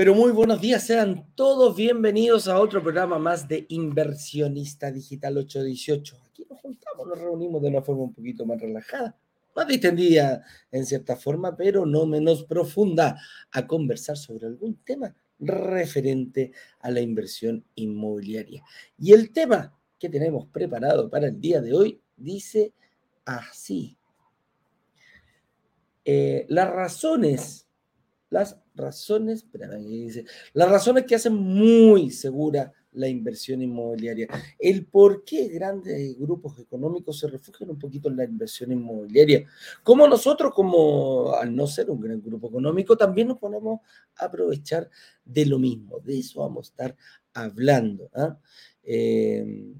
Pero muy buenos días, sean todos bienvenidos a otro programa más de Inversionista Digital 818. Aquí nos juntamos, nos reunimos de una forma un poquito más relajada, más distendida en cierta forma, pero no menos profunda, a conversar sobre algún tema referente a la inversión inmobiliaria. Y el tema que tenemos preparado para el día de hoy dice así. Eh, las razones, las razones, dice, las razones que hacen muy segura la inversión inmobiliaria. El por qué grandes grupos económicos se refugian un poquito en la inversión inmobiliaria. Como nosotros, como al no ser un gran grupo económico, también nos ponemos a aprovechar de lo mismo. De eso vamos a estar hablando. ¿ah? Eh,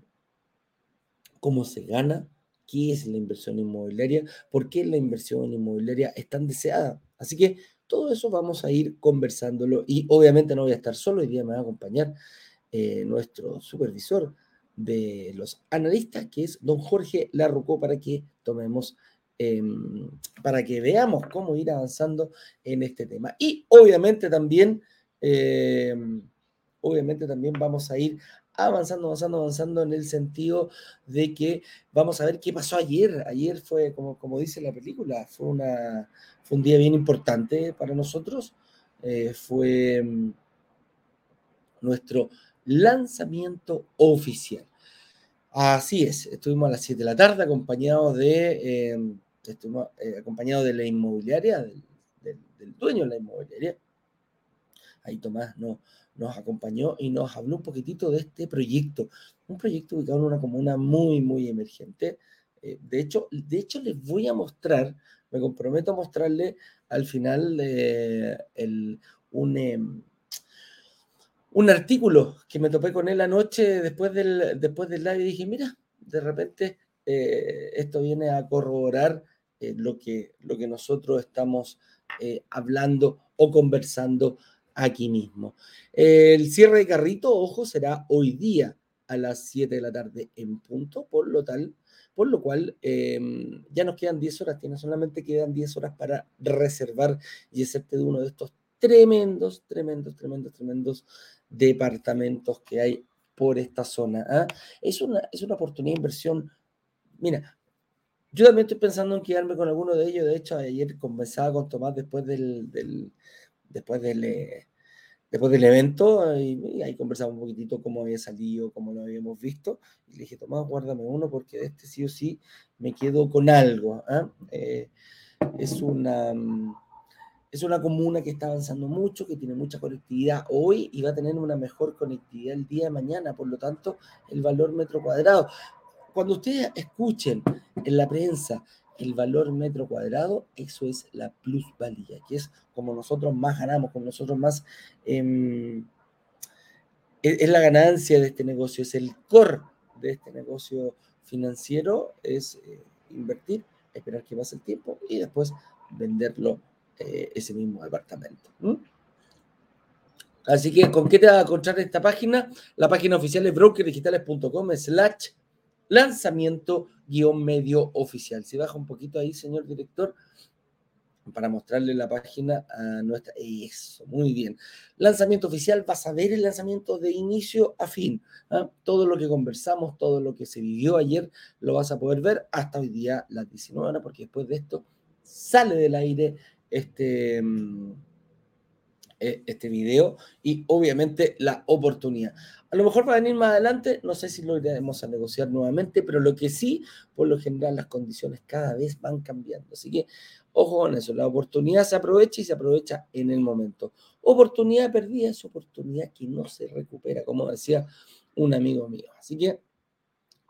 ¿Cómo se gana? ¿Qué es la inversión inmobiliaria? ¿Por qué la inversión inmobiliaria es tan deseada? Así que todo eso vamos a ir conversándolo y obviamente no voy a estar solo, hoy día me va a acompañar eh, nuestro supervisor de los analistas, que es don Jorge Larrucó, para que tomemos, em, para que veamos cómo ir avanzando en este tema. Y obviamente también, em, obviamente también vamos a ir avanzando, avanzando, avanzando en el sentido de que vamos a ver qué pasó ayer. Ayer fue, como, como dice la película, fue, un día bien importante para nosotros. Eh, fue mm, nuestro lanzamiento oficial. Así es, estuvimos a las 7 de la tarde acompañados de, eh, eh, acompañados de la inmobiliaria, del, dueño de la inmobiliaria. Ahí Tomás no, nos acompañó y nos habló un poquitito de este proyecto, un proyecto ubicado en una comuna muy, muy emergente. Eh, de, hecho, de hecho, les voy a mostrar, me comprometo a mostrarle al final el, un, em, un artículo que me topé con él anoche después del, después del live y dije, mira, de repente eh, esto viene a corroborar eh, lo, que, lo que nosotros estamos hablando o conversando aquí mismo. El cierre de carrito, ojo, será hoy día a las 7 de la tarde en punto, por lo tal, por lo cual em, ya nos quedan 10 horas, tiene solamente quedan 10 horas para reservar y hacerte de uno de estos tremendos, tremendos, tremendos, tremendos departamentos que hay por esta zona. ¿ah? Es, una, es una oportunidad de inversión. Mira, yo también estoy pensando en quedarme con alguno de ellos. De hecho, ayer conversaba con Tomás después del, después del, eh, después del evento y, ahí conversamos un poquitito cómo había salido, cómo lo habíamos visto. Y le dije, Tomás, guárdame uno porque de este sí o sí me quedo con algo. ¿ah? Eh, es, una, mm, es una comuna que está avanzando mucho, que tiene mucha conectividad hoy y va a tener una mejor conectividad el día de mañana. Por lo tanto, el valor metro cuadrado. Cuando ustedes escuchen en la prensa el valor metro cuadrado, eso es la plusvalía, que es como nosotros más ganamos, como nosotros más... Em, es, la ganancia de este negocio, es el core de este negocio financiero, es eh, invertir, esperar que pase el tiempo y después venderlo eh, ese mismo departamento. Así que, ¿con qué te va a encontrar esta página? La página oficial es brokerdigitales.com slash lanzamiento guion medio oficial. Si baja un poquito ahí, señor director, para mostrarle la página a nuestra... Eso, muy bien. Lanzamiento oficial, vas a ver el lanzamiento de inicio a fin. ¿ah? Todo lo que conversamos, todo lo que se vivió ayer, lo vas a poder ver hasta hoy día las 19 horas, porque después de esto sale del aire este... Mm, e, este video y obviamente la oportunidad. A lo mejor va a venir más adelante, no sé si lo iremos a negociar nuevamente, pero lo que sí, por lo general, las condiciones cada vez van cambiando. Así que ojo con eso, la oportunidad se aprovecha y se aprovecha en el momento. Oportunidad perdida es oportunidad que no se recupera, como decía un amigo mío. Así que,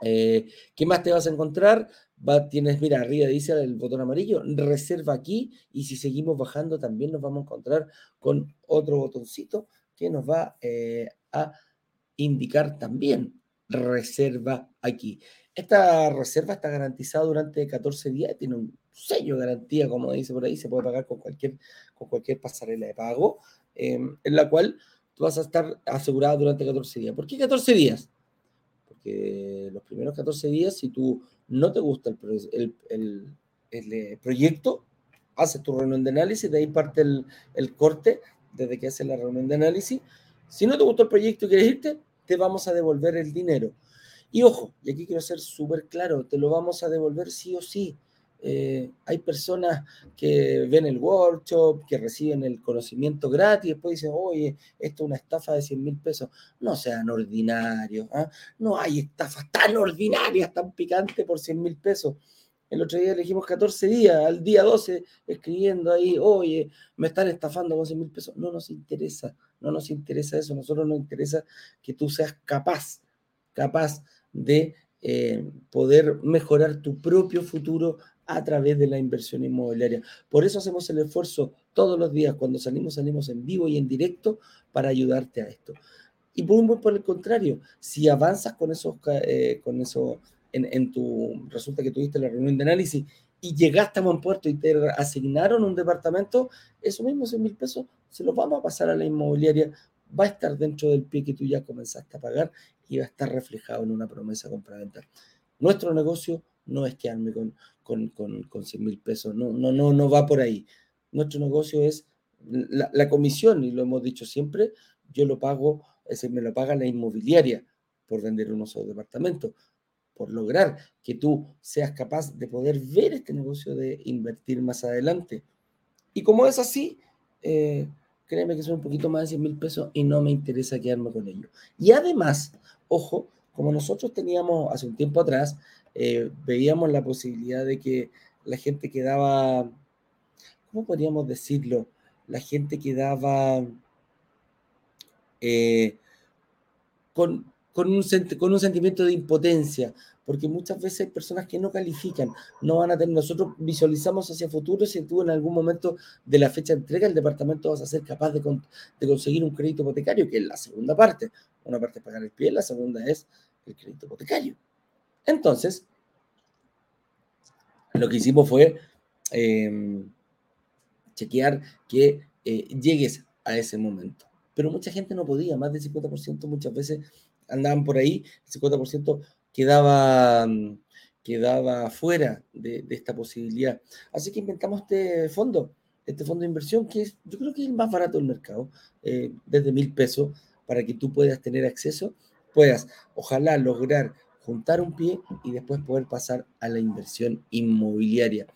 eh, ¿qué más te vas a encontrar? tienes, mira, arriba dice el botón amarillo, reserva aquí y si seguimos bajando también nos vamos a encontrar con otro botoncito que nos va eh, a indicar también reserva aquí. Esta reserva está garantizada durante 14 días, tiene un sello de garantía, como dice por ahí, se puede pagar con cualquier, con cualquier pasarela de pago, em, en la cual tú vas a estar asegurado durante 14 días. ¿Por qué 14 días? Porque los primeros 14 días, si tú no te gusta el, el, eh, proyecto, haces tu reunión de análisis, de ahí parte el, corte desde que haces la reunión de análisis. Si no te gustó el proyecto y quieres irte, te vamos a devolver el dinero. Y ojo, y aquí quiero ser súper claro, te lo vamos a devolver sí o sí. Eh, hay personas que ven el workshop, que reciben el conocimiento gratis, y después dicen, oye, esto es una estafa de 100 mil pesos. No sean ordinarios. ¿ah? No hay estafas tan ordinarias, tan picantes por 100 mil pesos. El otro día elegimos 14 días, al día 12, escribiendo ahí, oye, me están estafando con 100 mil pesos. No nos interesa, no nos interesa eso. Nosotros nos interesa que tú seas capaz, capaz de eh, poder mejorar tu propio futuro a través de la inversión inmobiliaria. Por eso hacemos el esfuerzo todos los días. Cuando salimos, salimos en vivo y en directo para ayudarte a esto. Y por, por el contrario, si avanzas con esos, eh, con eso en, en, tu, resulta que tuviste la reunión de análisis y llegaste a buen puerto y te asignaron un departamento, eso mismo, 100 mil pesos, se los vamos a pasar a la inmobiliaria, va a estar dentro del pie que tú ya comenzaste a pagar y va a estar reflejado en una promesa compraventa. Nuestro negocio no es quedarme con, con, con, con 100 mil pesos, no, no, no, no va por ahí. Nuestro negocio es la, comisión, y lo hemos dicho siempre, yo lo pago, ese me lo paga la inmobiliaria por vender unos departamentos, por lograr que tú seas capaz de poder ver este negocio de invertir más adelante. Y como es así, eh, créeme que son un poquito más de 100 mil pesos y no me interesa quedarme con ello. Y además, ojo, como nosotros teníamos hace un tiempo atrás, eh, veíamos la posibilidad de que la gente quedaba, ¿cómo podríamos decirlo? La gente quedaba eh, con, con un sentimiento de impotencia, porque muchas veces hay personas que no califican, no van a tener, nosotros visualizamos hacia futuro si tú en algún momento de la fecha de entrega el departamento vas a ser capaz de, de conseguir un crédito hipotecario, que es la segunda parte. Una parte es pagar el pie, la segunda es el crédito hipotecario. Entonces, lo que hicimos fue eh, chequear que eh, llegues a ese momento. Pero mucha gente no podía, más del 50% muchas veces andaban por ahí, el 50% quedaba, quedaba fuera de, de, esta posibilidad. Así que inventamos este fondo, este fondo de inversión, que es, yo creo que es el más barato del mercado, eh, desde mil pesos, para que tú puedas tener acceso, puedas, ojalá, lograr juntar un pie y después poder pasar a la inversión inmobiliaria.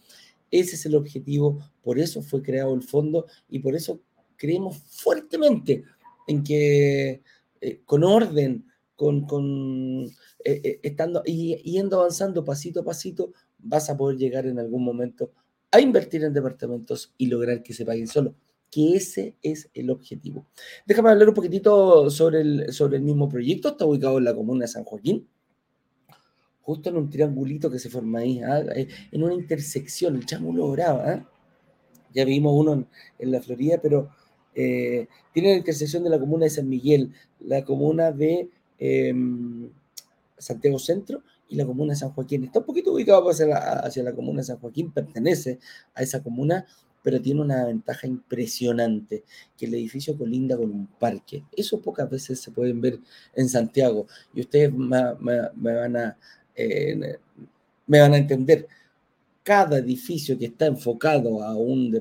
Ese es el objetivo, por eso fue creado el fondo y por eso creemos fuertemente en que eh, con orden, con, con eh, eh, estando y yendo avanzando pasito a pasito, vas a poder llegar en algún momento a invertir en departamentos y lograr que se paguen solo, que ese es el objetivo. Déjame hablar un poquitito sobre el, sobre el mismo proyecto, está ubicado en la comuna de San Joaquín, justo en un triangulito que se forma ahí, ¿ah? Eh, en una intersección, el Chamulo Brava. ¿ah? Ya vimos uno en, la Florida, pero eh, tiene la intersección de la comuna de San Miguel, la comuna de eh, Santiago Centro y la comuna de San Joaquín. Está un poquito ubicado hacia la, hacia la comuna de San Joaquín, pertenece a esa comuna, pero tiene una ventaja impresionante, que el edificio colinda con un parque. Eso pocas veces se pueden ver en Santiago. Y ustedes me, eh, van a entender. Cada edificio que está enfocado a un,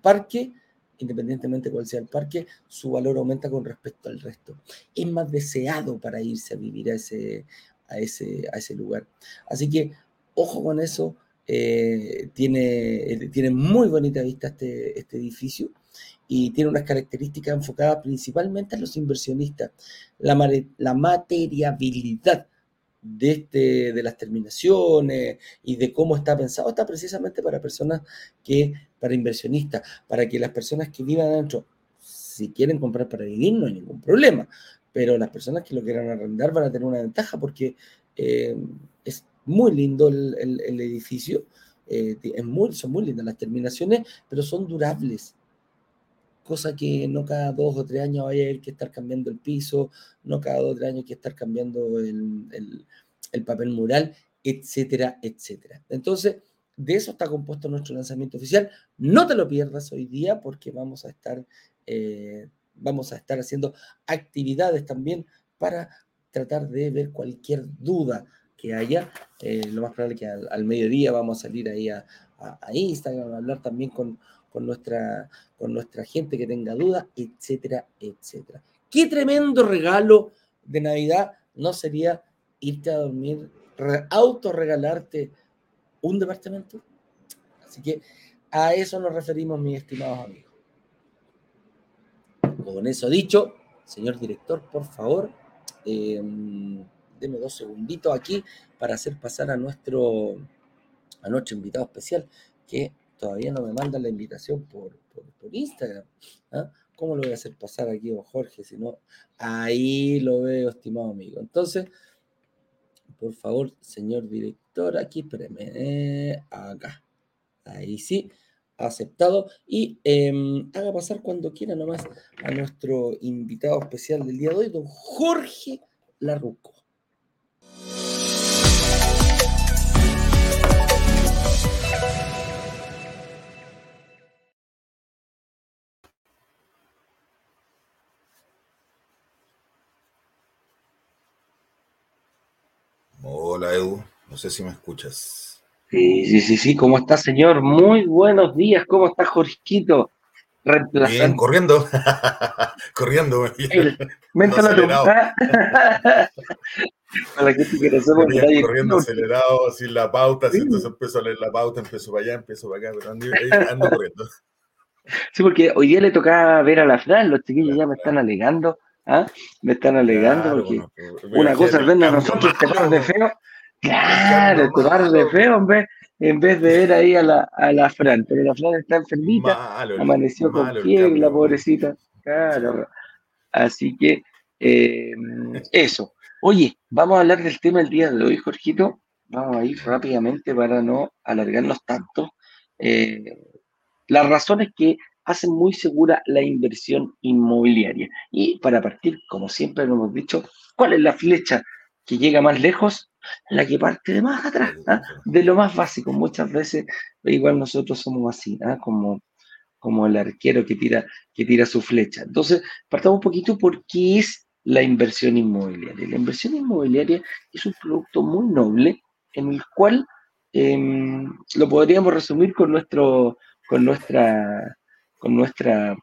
parque, independientemente cuál sea el parque, su valor aumenta con respecto al resto. Es más deseado para irse a vivir a ese lugar. Así que, ojo con eso. Eh, tiene, tiene muy bonita vista este, este edificio y tiene unas características enfocadas principalmente a los inversionistas. La, la materiabilidad de, este, de las terminaciones y de cómo está pensado, está precisamente para personas que, para inversionistas, para que las personas que vivan adentro, si quieren comprar para vivir, no hay ningún problema, pero las personas que lo quieran arrendar van a tener una ventaja porque eh, es muy lindo el, el, el edificio, eh, es muy, son muy lindas las terminaciones, pero son durables cosa que no cada dos o tres años haber que estar cambiando el piso, no cada dos o tres años hay que estar cambiando el, el, papel mural, etcétera, etcétera. Entonces, de eso está compuesto nuestro lanzamiento oficial. No te lo pierdas hoy día porque vamos a estar, eh, vamos a estar haciendo actividades también para tratar de ver cualquier duda que haya. Eh, lo más probable es que al, mediodía vamos a salir ahí a, Instagram, a hablar también con, con nuestra, con nuestra gente que tenga dudas, etcétera, etcétera. Qué tremendo regalo de Navidad no sería irte a dormir, autorregalarte un departamento. Así que a eso nos referimos, mis estimados amigos. Con eso dicho, señor director, por favor, eh, deme dos segunditos aquí para hacer pasar a nuestro, invitado especial, que todavía no me manda la invitación por, Instagram. ¿ah? ¿Cómo lo voy a hacer pasar aquí, don Jorge? Si no, ahí lo veo, estimado amigo. Entonces, por favor, señor director, aquí, espéreme, eh, acá. Ahí sí, aceptado. Y em, haga pasar cuando quiera nomás a nuestro invitado especial del día de hoy, don Jorge Larruco. No sé si me escuchas. Sí, sí, sí, sí, ¿cómo está señor? Muy buenos días, ¿cómo está Jorgito? Bien, corriendo, corriendo. Mente acelerado. Para que quiera hacer corriendo acelerado, sin la pauta, entonces empiezo a leer la pauta, empiezo para allá, empiezo para acá, pero ando, ando corriendo. Sí, porque hoy día le tocaba ver a la Fran, los chiquillos ya me están alegando ¿Ah? Me están alegando porque una cosa es vernos a nosotros, par de feo. Claro, par de feo, vez, en vez de ver ahí a la, a la Fran. Pero la Fran está enfermita, amaneció con fiebre, la pobrecita. Claro. Así que, eh, eso. Oye, vamos a hablar del tema del día de hoy, Jorgito. Vamos a ir rápidamente para no alargarnos tanto. Eh, las razones que hacen muy segura la inversión inmobiliaria. Y para partir, como siempre lo hemos dicho, ¿cuál es la flecha que llega más lejos? La que parte de más atrás, ¿ah? de lo más básico. Muchas veces, igual nosotros somos así, ¿ah? como, como el arquero que tira, que tira su flecha. Entonces, partamos un poquito por qué es la inversión inmobiliaria. La inversión inmobiliaria es un producto muy noble en el cual em, lo podríamos resumir con, nuestro, con nuestra con nuestra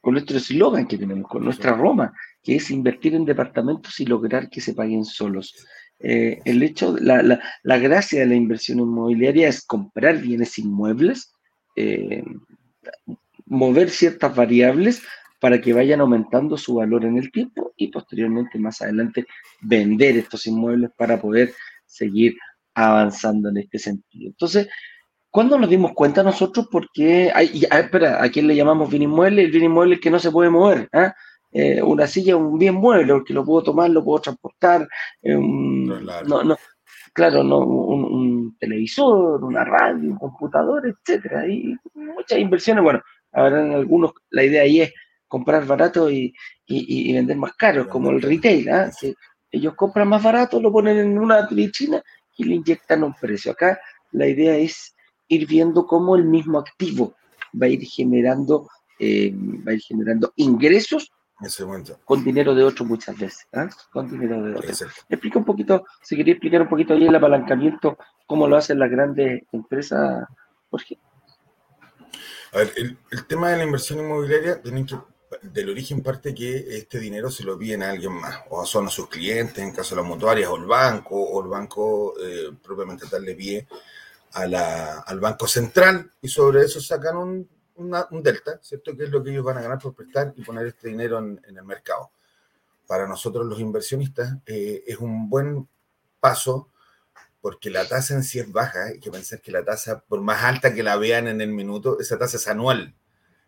con nuestro eslogan que tenemos, con nuestra Roma, que es invertir en departamentos y lograr que se paguen solos. Eh, el hecho, la, la, la, gracia de la inversión inmobiliaria es comprar bienes inmuebles, eh, mover ciertas variables para que vayan aumentando su valor en el tiempo y posteriormente, más adelante, vender estos inmuebles para poder seguir avanzando en este sentido. Entonces, ¿Cuándo nos dimos cuenta nosotros? Porque, hay, espera, ¿a quién le llamamos bien inmueble? El bien inmueble que no se puede mover. ¿ah? Eh, una silla es un bien mueble, porque lo puedo tomar, lo puedo transportar. Eh, no, no, claro, no, un, televisor, una radio, un computador, etcétera. Y muchas inversiones. Bueno, ahora en algunos la idea ahí es comprar barato y, vender más caro, como el retail. ¿ah? ellos compran más barato, lo ponen en una vitrina y le inyectan un precio. Acá la idea es ir viendo cómo el mismo activo va a ir generando, eh, va a ir generando ingresos con dinero de otro muchas veces, ¿ah? con dinero de otro. Explica un poquito, si quería explicar un poquito ahí el apalancamiento, cómo lo hacen las grandes empresas, Jorge. A ver, el, tema de la inversión inmobiliaria tienen que, del origen parte que este dinero se lo piden a alguien más, o son a sus clientes, en caso de las mutuarias, o el banco, o el banco eh, propiamente tal le pide al Banco Central y sobre eso sacan un, delta, ¿cierto? Que es lo que ellos van a ganar por prestar y poner este dinero en, el mercado. Para nosotros los inversionistas eh, es un buen paso porque la tasa en sí es baja. Hay que pensar que la tasa, por más alta que la vean en el minuto, esa tasa es anual.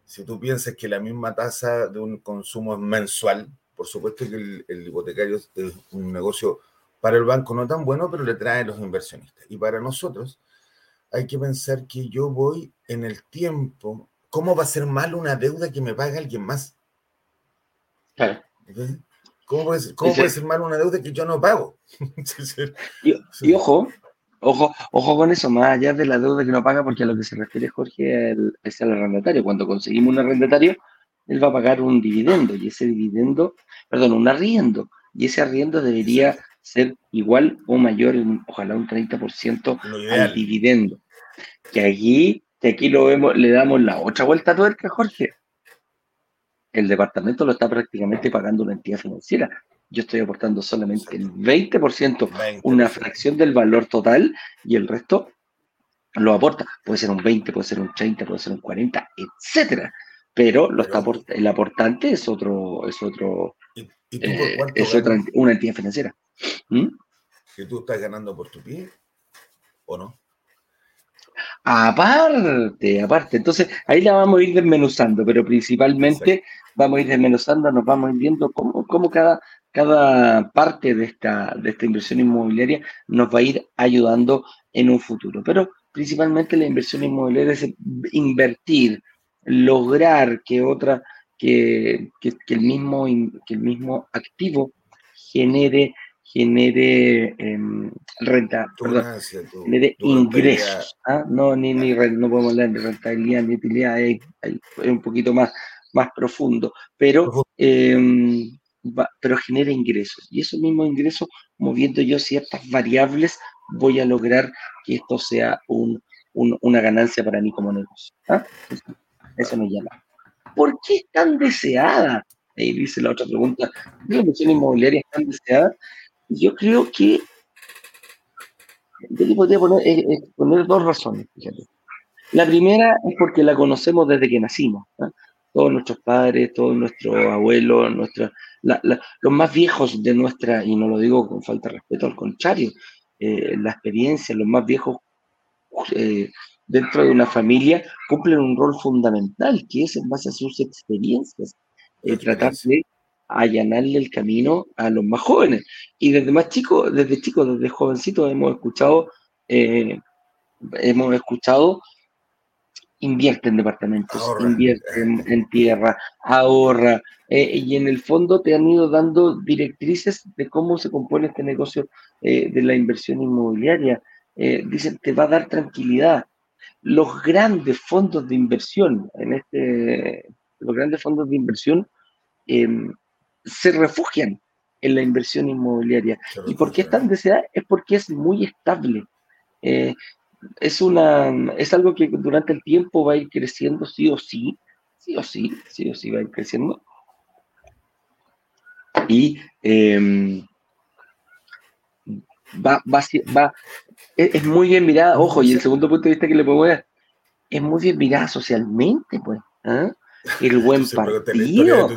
Si tú piensas que la misma tasa de un consumo es mensual, por supuesto que el, el hipotecario es un negocio para el banco no tan bueno, pero le trae los inversionistas. Y para nosotros, hay que pensar que yo voy en el tiempo. ¿Cómo va a ser mal una deuda que me paga alguien más? Claro. ¿Cómo, puede ser, cómo puede ser mal una deuda que yo no pago? y, ojo, ojo, ojo con eso, más allá de la deuda que no paga, porque a lo que se refiere Jorge es al arrendatario. Cuando conseguimos un arrendatario, él va a pagar un dividendo, y ese dividendo, perdón, un arriendo, y ese arriendo debería ser igual o mayor, ojalá un 30% al dividendo. Que allí que aquí lo vemos, le damos la otra vuelta a tuerca, Jorge. El departamento lo está prácticamente pagando una entidad financiera. Yo estoy aportando solamente el 20%, una fracción del valor total, y el resto lo aporta. Puede ser un 20, puede ser un 30, puede ser un 40, etcétera. Pero, lo está el aportante es otro, es otro, eh, es otra, una entidad financiera. ¿Mm? ¿Que tú estás ganando por tu pie o no? Aparte, aparte. Entonces, ahí la vamos a ir desmenuzando, pero principalmente vamos a ir desmenuzando, nos vamos a ir viendo cómo, cómo cada, cada parte de esta, de esta inversión inmobiliaria nos va a ir ayudando en un futuro. Pero principalmente la inversión inmobiliaria es invertir, lograr que otra, que, que, el, mismo, que el mismo activo genere genere em, renta, genere ingresos. ¿ah? No, ni, ni no podemos hablar de rentabilidad ni utilidad, es, un poquito más, más profundo, pero, eh, pero genera ingresos. Y esos mismos ingresos, moviendo yo ciertas variables, voy a lograr que esto sea un, una ganancia para mí como negocio. ¿ah? Eso, me llama. ¿Por qué es tan deseada? Ahí dice la otra pregunta. ¿La inversión inmobiliaria es tan deseada? Yo creo que yo le podría poner, eh, eh, dos razones, fíjate. La primera es porque la conocemos desde que nacimos. Todos nuestros padres, todos nuestros abuelos, nuestra, los más viejos de nuestra, y no lo digo con falta de respeto, al contrario, eh, la experiencia, los más viejos dentro de una familia cumplen un rol fundamental, que es en base a sus experiencias, tratar de allanarle el camino a los más jóvenes. Y desde más chicos, desde chicos, desde jovencitos hemos escuchado, eh, hemos escuchado, invierte en departamentos, invierte en, tierra, ahorra, eh, y en el fondo te han ido dando directrices de cómo se compone este negocio eh, de la inversión inmobiliaria. dicen, te va a dar tranquilidad. Los grandes fondos de inversión, en este, los grandes fondos de inversión, em, se refugian en la inversión inmobiliaria. ¿Y por qué es tan deseada? Es porque es muy estable. Eh, es, una, es algo que durante el tiempo va a ir creciendo sí o sí, sí o sí, sí o sí va a ir creciendo. Y em, va, va, va, es, muy bien mirada, ojo, y el segundo punto de vista que le puedo dar, es muy bien mirada socialmente, pues. ¿ah? El buen partido.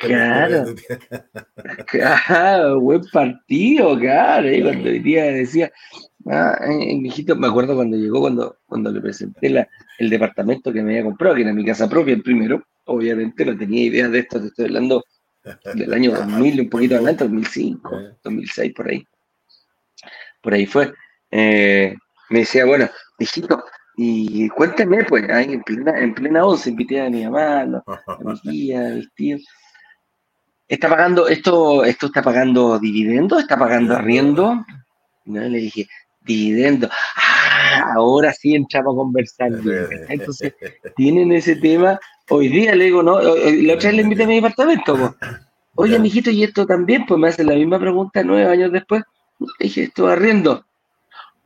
Claro. claro, buen partido, claro. ¿eh? Cuando hoy día decía, ah, eh, hijito, me acuerdo cuando llegó, cuando, cuando le presenté la, el departamento que me había comprado, que era mi casa propia el primero, obviamente no tenía idea de esto, te estoy hablando del año 2000, un poquito adelante, 2005, 2006, por ahí. Por ahí fue. Eh, me decía, bueno, hijito, y cuéntame, pues, ahí en plena, en plena once invité a mi mamá, a mi tía, a mis tíos. ¿Está pagando, esto, esto está pagando dividendo? ¿Está pagando arriendo? No, le dije, dividendo. Ah, ahora sí entramos a conversar. Entonces, tienen ese tema. Hoy día le digo, no, la otra vez le invité a mi departamento. Oye, mijito, ¿y esto también? Pues me hacen la misma pregunta nueve años después. Le dije, esto arriendo.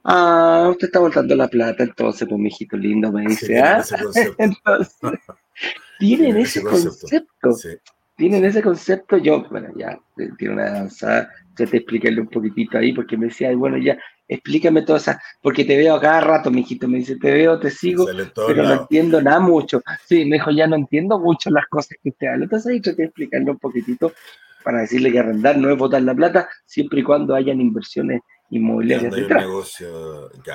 Ah, usted está voltando la plata, entonces, pues, mijito lindo, me dice, ah, entonces, tienen ese concepto, tienen ese concepto, yo, bueno, ya, tiene una avanzada, ya te explicarle un poquitito ahí, porque me decía, bueno, ya, explícame todas esas, porque te veo cada rato, mijito, me dice, te veo, te sigo, pero no entiendo nada mucho. Sí, me dijo, ya no entiendo mucho las cosas que usted habla, entonces ahí traté de explicarle un poquitito para decirle que arrendar no es botar la plata, siempre y cuando hayan inversiones inmobiliarias detrás.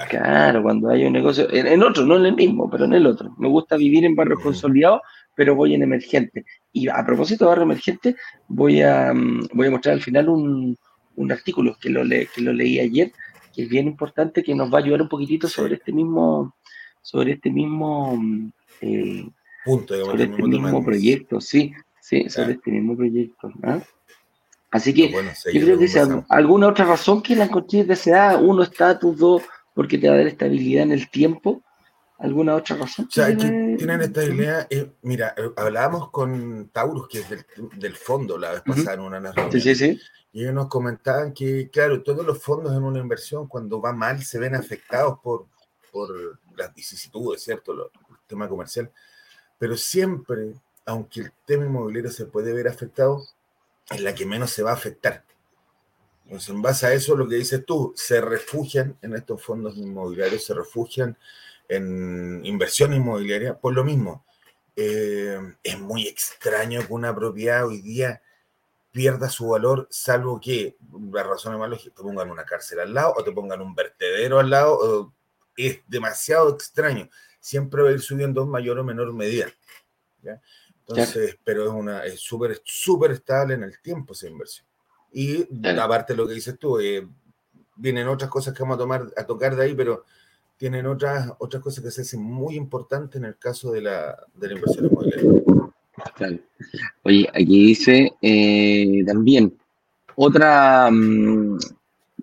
claro. cuando hay un negocio, en, otro, no en el mismo, pero en el otro. Me gusta vivir en barrios consolidados, pero voy en emergente. Y a propósito de barrio emergente, voy a, mm, voy a mostrar al final un, un artículo que lo, le, que lo leí ayer, que es bien importante, que nos va a ayudar un poquitito sobre este mismo, sobre este mismo mm, eh, punto, sobre este mismo proyecto, sí, sí, sobre este mismo proyecto. ¿ah? Así que yo creo que sea alguna otra razón que la encontré deseada, uno, estatus, dos, porque te va a dar estabilidad en el tiempo. ¿Alguna otra razón? O sea, aquí tienen estabilidad. Eh, mira, eh, hablábamos con Taurus, que es del, fondo, la vez pasada en una reunión. Sí, sí, sí. Y ellos nos comentaban que, claro, todos los fondos en una inversión, cuando va mal, se ven afectados por, por las vicisitudes, ¿cierto? el tema comercial, pero siempre, aunque el tema inmobiliario se puede ver afectado, es la que menos se va a afectar. Entonces, en base a eso, lo que dices tú, se refugian en estos fondos inmobiliarios, se refugian en inversión inmobiliaria, por lo mismo. Eh, es muy extraño que una propiedad hoy día pierda su valor, salvo que, la razón más lógica, te pongan una cárcel al lado o te pongan un vertedero al lado, es demasiado extraño. Siempre va a ir subiendo en mayor o menor medida. Entonces, pero es una es súper súper estable en el tiempo esa inversión. Y aparte de lo que dices tú, eh, vienen otras cosas que vamos a tomar a tocar de ahí, pero tienen otras, otras cosas que se hacen muy importantes en el caso de la, de la inversión inmobiliaria. Oye, aquí dice eh, también otra, mm,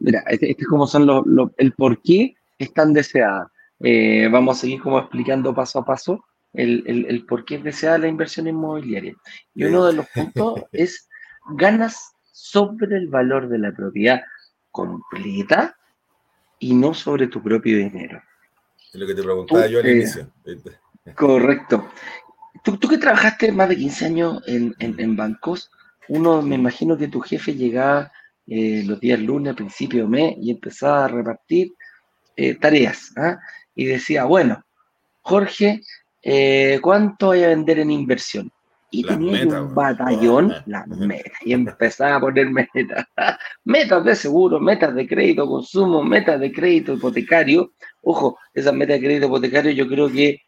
mira, este, este, es como son los, el por qué es tan deseada. Eh, vamos a seguir como explicando paso a paso el, el, el, por qué es deseada la inversión inmobiliaria. Y uno de los puntos es ganas sobre el valor de la propiedad completa y no sobre tu propio dinero. Es lo que te preguntaba yo al eh, inicio. Correcto. Tú, tú, que trabajaste más de 15 años en, en, bancos, uno me imagino que tu jefe llegaba eh, los días lunes, a principio de mes, y empezaba a repartir eh, tareas. ¿ah? Y decía, bueno, Jorge, ¿cuánto hay a vender en inversión? y tenía un batallón, las metas, y empezaba a poner metas, metas de seguro, metas de crédito consumo, metas de crédito hipotecario. Ojo, esas metas de crédito hipotecario yo creo que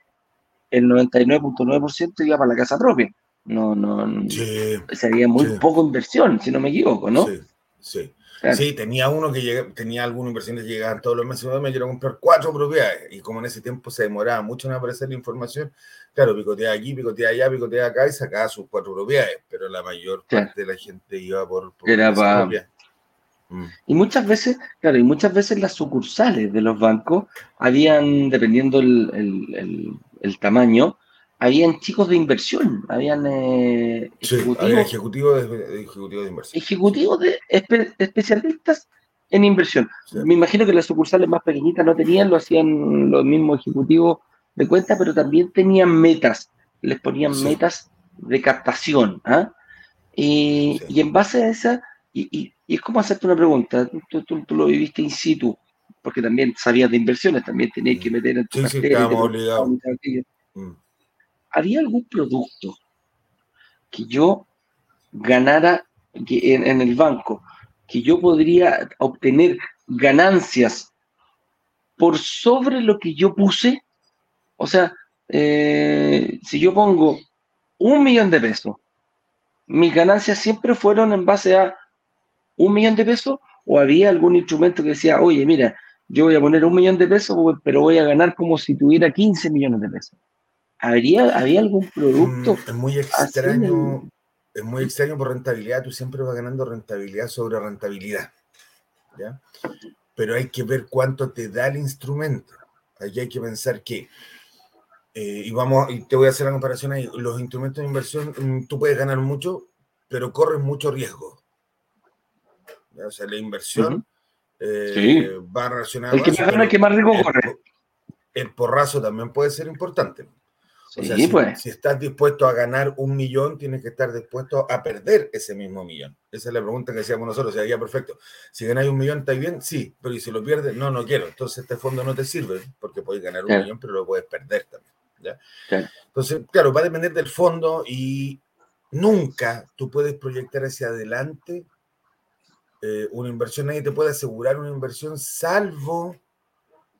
el 99.9% iba para la casa propia. No, no, sí, sería muy poco inversión, si no me equivoco, ¿no? Sí, sí. Sí, tenía uno que llega, tenía algunos inversiones que llegaban todos los meses, me quiero comprar cuatro propiedades, y como en ese tiempo se demoraba mucho en aparecer la información, claro, picotea aquí, picotea allá, picotea acá y sacaba sus cuatro propiedades, pero la mayor parte de la gente iba por, Era para... Mm. Y muchas veces, claro, y muchas veces las sucursales de los bancos habían, dependiendo el, el, tamaño, habían chicos de inversión, habían eh, ejecutivos, ejecutivos, de, ejecutivos de inversión. Ejecutivos de especialistas en inversión. Me imagino que las sucursales más pequeñitas no tenían, lo hacían los mismos ejecutivos de cuenta, pero también tenían metas, les ponían metas de captación. ¿ah? Y, en base a esa, y, es como hacerte una pregunta, tú, tú, lo viviste in situ, porque también sabías de inversiones, también tenías que mm. meter en tu sí, sí, obligados. Mm. ¿Había algún producto que yo ganara en, el banco, que yo podría obtener ganancias por sobre lo que yo puse? O sea, eh, si yo pongo un millón de pesos, mis ganancias siempre fueron en base a un millón de pesos o había algún instrumento que decía, oye, mira, yo voy a poner un millón de pesos, pero voy a ganar como si tuviera 15 millones de pesos. ¿Habría, ¿Había algún producto? Mm, es muy extraño, es muy extraño por rentabilidad, tú siempre vas ganando rentabilidad sobre rentabilidad. ¿ya? Pero hay que ver cuánto te da el instrumento. Allí hay que pensar que eh, y vamos, y te voy a hacer la comparación ahí. Los instrumentos de inversión, mm, tú puedes ganar mucho, pero corres mucho riesgo. O sea, la inversión eh, va relacionada. El que más que más riesgo corre. El porrazo también puede ser importante. O sea, si, pues. si, estás dispuesto a ganar un millón, tienes que estar dispuesto a perder ese mismo millón. Esa es la pregunta que decíamos nosotros. Sería perfecto. Si ganas un millón, ¿está bien? Sí, pero ¿y si lo pierdes? No, no quiero. Entonces este fondo no te sirve porque puedes ganar un millón, pero lo puedes perder también. Entonces, claro, va a depender del fondo y nunca tú puedes proyectar hacia adelante eh, una inversión. Nadie te puede asegurar una inversión salvo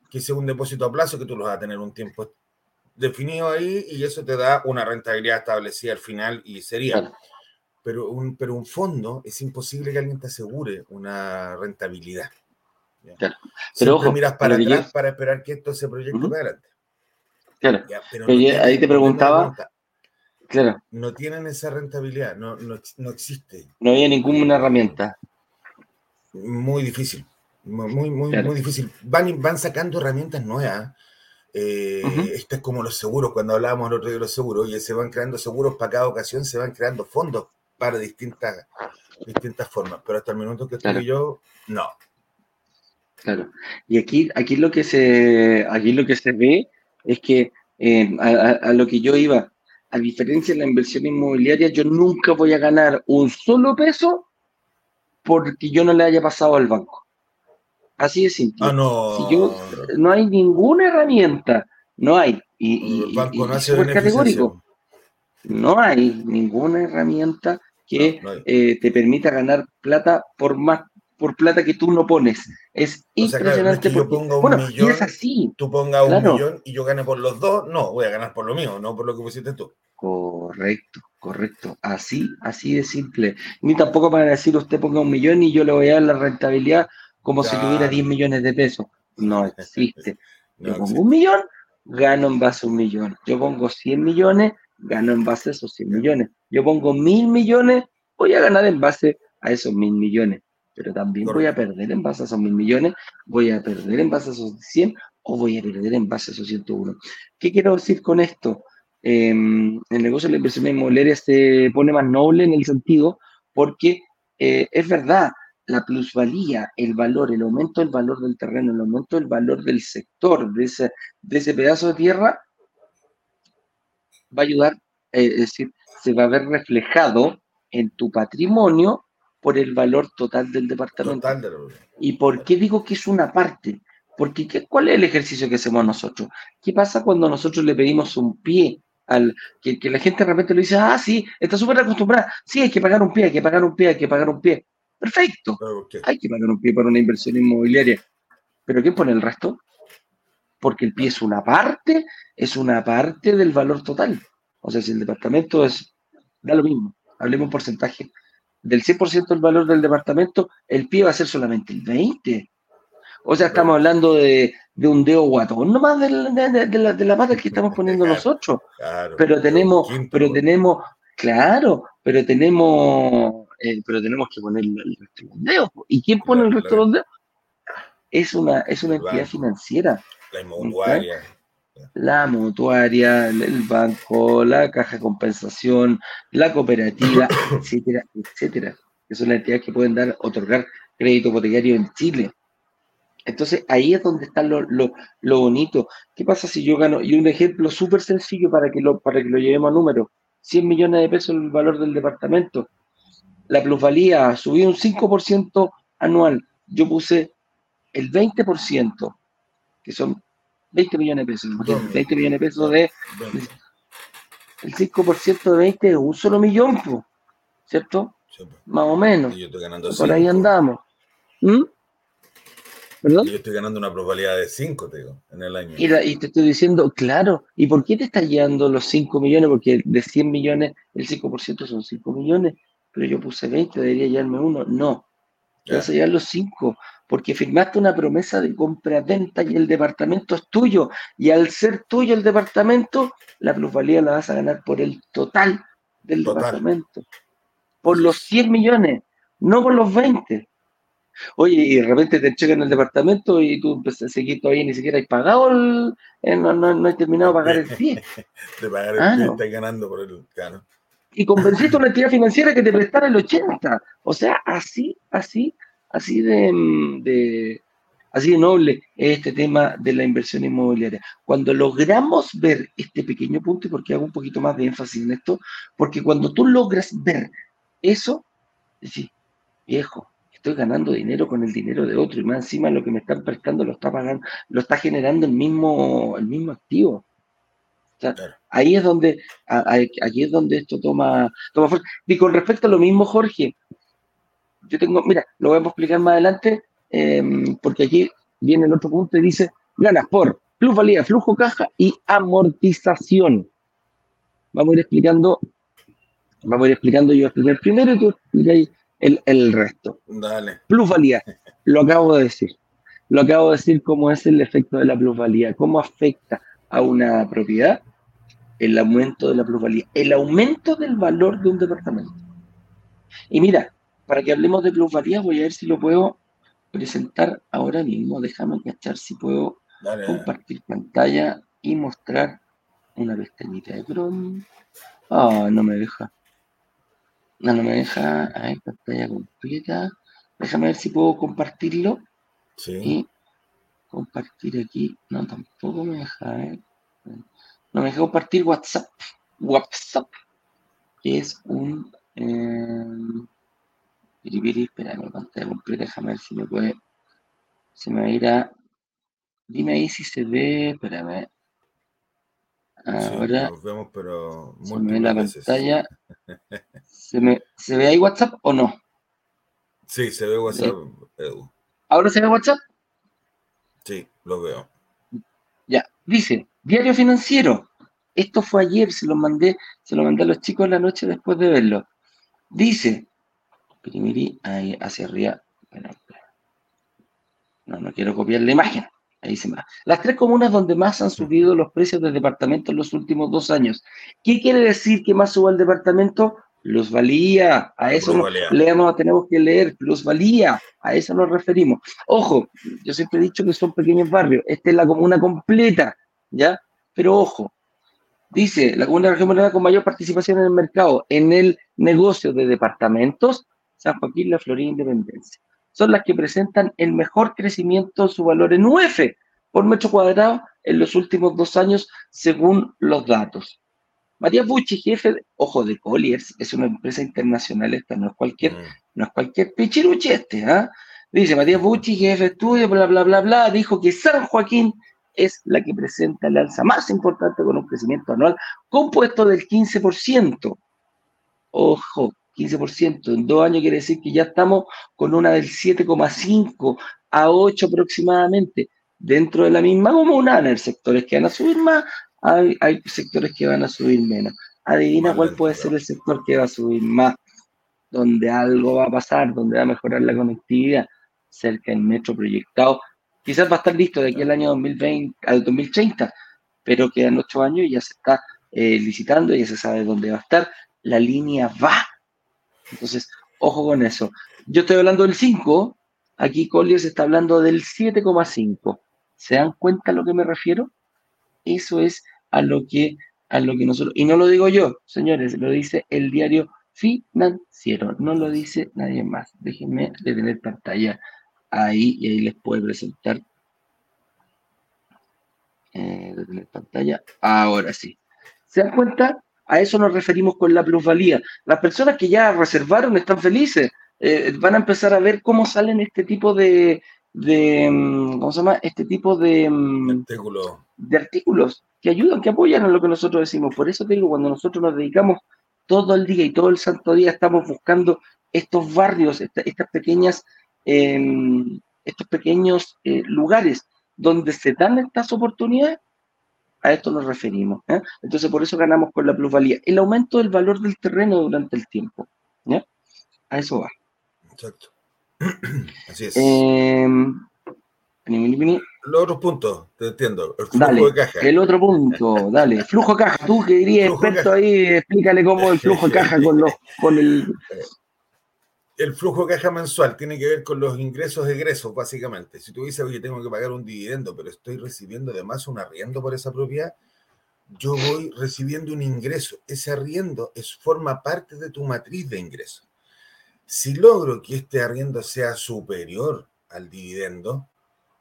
que sea un depósito a plazo que tú lo vas a tener un tiempo definido ahí y eso te da una rentabilidad establecida al final y sería. Pero, un, pero un fondo es imposible que alguien te asegure una rentabilidad. Pero Siempre miras para atrás para esperar que esto se proyecte para adelante. Claro. ahí te preguntaba. Claro. No tienen esa rentabilidad, no, no, existe. No había ninguna herramienta. Muy difícil, muy, muy, muy difícil. Van, van sacando herramientas nuevas. Eh, Esto es como los seguros, cuando hablábamos el otro día de los seguros, y se van creando seguros para cada ocasión, se van creando fondos para distintas, distintas formas. Pero hasta el minuto que estoy yo, no. Claro. Y aquí, aquí lo que se, aquí lo que se ve es que eh, a, lo que yo iba, a diferencia de la inversión inmobiliaria, yo nunca voy a ganar un solo peso porque yo no le haya pasado al banco. Así de simple. Ah, no. Si yo, no hay ninguna herramienta, no hay. Y, banco hace categórico. No hay ninguna herramienta que eh, te permita ganar plata por más por plata que tú no pones. Es impresionante. yo ponga un millón, es así. Tú pongas un millón y yo gane por los dos, no, voy a ganar por lo mío, no por lo que pusiste tú. Correcto, correcto. Así, así de simple. Ni tampoco para decir usted ponga un millón y yo le voy a dar la rentabilidad como si tuviera 10 millones de pesos. No existe. yo pongo un millón, gano en base a un millón. Yo pongo 100 millones, gano en base a esos 100 millones. Yo pongo mil millones, voy a ganar en base a esos mil millones pero también voy a perder en base a esos mil millones, voy a perder en base a esos 100 o voy a perder en base a esos 101. ¿Qué quiero decir con esto? Em, el negocio de la inversión inmobiliaria se pone más noble en el sentido porque eh, es verdad, la plusvalía, el valor, el aumento del valor del terreno, el aumento del valor del sector, de ese, de ese pedazo de tierra, va a ayudar, eh, es decir, se va a ver reflejado en tu patrimonio por el valor total del departamento. ¿Y por qué digo que es una parte? Porque ¿qué, ¿cuál es el ejercicio que hacemos nosotros? ¿Qué pasa cuando nosotros le pedimos un pie al que, la gente de repente le dice, ah, sí, está súper acostumbrada, sí, hay que pagar un pie, hay que pagar un pie, hay que pagar un pie. Perfecto, hay que pagar un pie para una inversión inmobiliaria. ¿Pero qué pone el resto? Porque el pie es una parte, es una parte del valor total. O sea, si el departamento es, da lo mismo, hablemos porcentaje, del 100% del valor del departamento, el pie va a ser solamente el 20%. O sea, estamos hablando de, un dedo guatón, nomás de la, de, la, de la pata que estamos poniendo nosotros. pero tenemos, pero tenemos, claro, pero tenemos, eh, pero tenemos que poner el resto de los dedos. ¿Y quién pone el resto de los dedos? Es una, es una entidad financiera. La inmobiliaria la mutuaria, el banco, la caja de compensación, la cooperativa, etcétera, etcétera, que son las entidades que pueden dar, otorgar crédito hipotecario en Chile. Entonces ahí es donde está lo, bonito. ¿Qué pasa si yo gano? Y un ejemplo súper sencillo para que, lo, para que lo llevemos a número. 100 millones de pesos el valor del departamento. La plusvalía subió un 5% anual. Yo puse el 20%, que son 20 millones de pesos. 20 millones de pesos de. El 5% de 20 es un solo millón, ¿cierto? Más o menos. Por ahí andamos. ¿Mm? ¿Perdón? Yo estoy ganando una probabilidad de 5, te digo, en el año. Y, te estoy diciendo, claro, ¿y por qué te está llegando los 5 millones? Porque de 100 millones, el 5% son 5 millones, pero yo puse 20, debería llevarme uno. No, te vas a llevar los 5, porque firmaste una promesa de compra-venta y el departamento es tuyo. Y al ser tuyo el departamento, la plusvalía la vas a ganar por el total del departamento. Por los 100 millones, no por los 20. Oye, y de repente te checan el departamento y tú empiezas a seguir todavía ni siquiera has pagado, el, eh, no, no, has terminado de pagar el pie. de pagar el ah, pie, estás ganando por el gano. Y convenciste a una entidad financiera que te prestara el 80. O sea, así, así Así de, así de noble es este tema de la inversión inmobiliaria. Cuando logramos ver este pequeño punto, y porque hago un poquito más de énfasis en esto, porque cuando tú logras ver eso, decís, viejo, estoy ganando dinero con el dinero de otro y más encima lo que me están prestando lo está pagando, lo está generando el mismo, el mismo activo. Ahí es donde, aquí es donde esto toma, toma fuerza. Y con respecto a lo mismo, Jorge, yo tengo, mira, lo voy a explicar más adelante, em, porque aquí viene el otro punto y dice, ganas por plusvalía, flujo caja y amortización. Vamos a ir explicando, vamos a ir explicando, yo explicar primero y tú explicáis el, el resto. Dale. Plusvalía, lo acabo de decir. Lo acabo de decir cómo es el efecto de la plusvalía, cómo afecta a una propiedad el aumento de la plusvalía, el aumento del valor de un departamento. Y mira, para que hablemos de plusvalía, voy a ver si lo puedo presentar ahora mismo. Déjame cachar si puedo compartir pantalla y mostrar una pestañita de Chrome. Ah, no me deja. No, no me deja. A ver, pantalla completa. Déjame ver si puedo compartirlo. Sí. Y compartir aquí, no, tampoco me deja, ¿eh? No me deja compartir WhatsApp. WhatsApp, que es un... Eh, espera, mi pantalla completa, déjame ver si me puede... Se me va a ir a... Dime ahí si se ve, espérame. Ahora... nos vemos, pero... Se me ve la pantalla. ¿Se, me, ¿Se ve ahí WhatsApp o no? Sí, se ve WhatsApp, Edu. ¿Ahora se ve WhatsApp? Sí, lo veo. Ya, dice, diario financiero. Esto fue ayer, se lo mandé, se lo mandé a los chicos la noche después de verlo. Dice, primiri, ahí hacia arriba. no, no quiero copiar la imagen. Ahí se va. Las tres comunas donde más han subido los precios del departamento en los últimos dos años. ¿Qué quiere decir que más suba el departamento? Plusvalía, a eso leemos, tenemos que leer, plusvalía, a eso nos referimos. Ojo, yo siempre he dicho que son pequeños barrios, esta es la comuna completa, ¿ya? Pero ojo, dice la comuna de región con mayor participación en el mercado, en el negocio de departamentos, San Joaquín, La Florida, Independencia. Son las que presentan el mejor crecimiento en su valor en UF por metro cuadrado en los últimos dos años, según los datos. Matías Bucci, jefe, ojo, de Colliers, es una empresa internacional esta, no es cualquier, mm. no es cualquier pichiruche este, ¿ah? Dice Matías Bucci, jefe de estudio, bla, bla, bla, bla, dijo que San Joaquín es la que presenta el alza más importante con un crecimiento anual compuesto del 15%. Ojo, 15%. En dos años quiere decir que ya estamos con una del 7,5 a 8 aproximadamente dentro de la misma comuna, en el sectores que van a subir más, hay, sectores que van a subir menos. Adivina cuál puede ser el sector que va a subir más, donde algo va a pasar, donde va a mejorar la conectividad, cerca del metro proyectado. Quizás va a estar listo de aquí al año 2020 al 2030, pero quedan ocho años y ya se está eh, licitando, ya se sabe dónde va a estar. La línea va. Entonces, ojo con eso. Yo estoy hablando del 5, aquí Colliers está hablando del 7,5. ¿Se dan cuenta a lo que me refiero? Eso es a lo que, a lo que nosotros, y no lo digo yo, señores, lo dice el diario financiero, no lo dice nadie más. Déjenme detener pantalla ahí y ahí les puedo presentar. Eh, detener pantalla, ahora sí. ¿Se dan cuenta? A eso nos referimos con la plusvalía. Las personas que ya reservaron están felices. Eh, van a empezar a ver cómo salen este tipo de, de mm, ¿cómo se llama? Este tipo de, mm, de artículos que ayudan, que apoyan a lo que nosotros decimos. Por eso te digo, cuando nosotros nos dedicamos todo el día y todo el santo día, estamos buscando estos barrios, estas pequeñas, em, estos pequeños eh, lugares donde se dan estas oportunidades, a esto nos referimos. ¿eh? Entonces, por eso ganamos con la plusvalía. El aumento del valor del terreno durante el tiempo. A eso va. Exacto. Así es. Los otros puntos, te entiendo. El flujo de caja. El otro punto, dale. Flujo de caja. Tú que dirías experto ahí, explícale cómo el flujo de caja con, los, con el. El flujo de caja mensual tiene que ver con los ingresos egresos, básicamente. Si tú dices, oye, tengo que pagar un dividendo, pero estoy recibiendo además un arriendo por esa propiedad, yo voy recibiendo un ingreso. Ese arriendo es, forma parte de tu matriz de ingresos. Si logro que este arriendo sea superior al dividendo,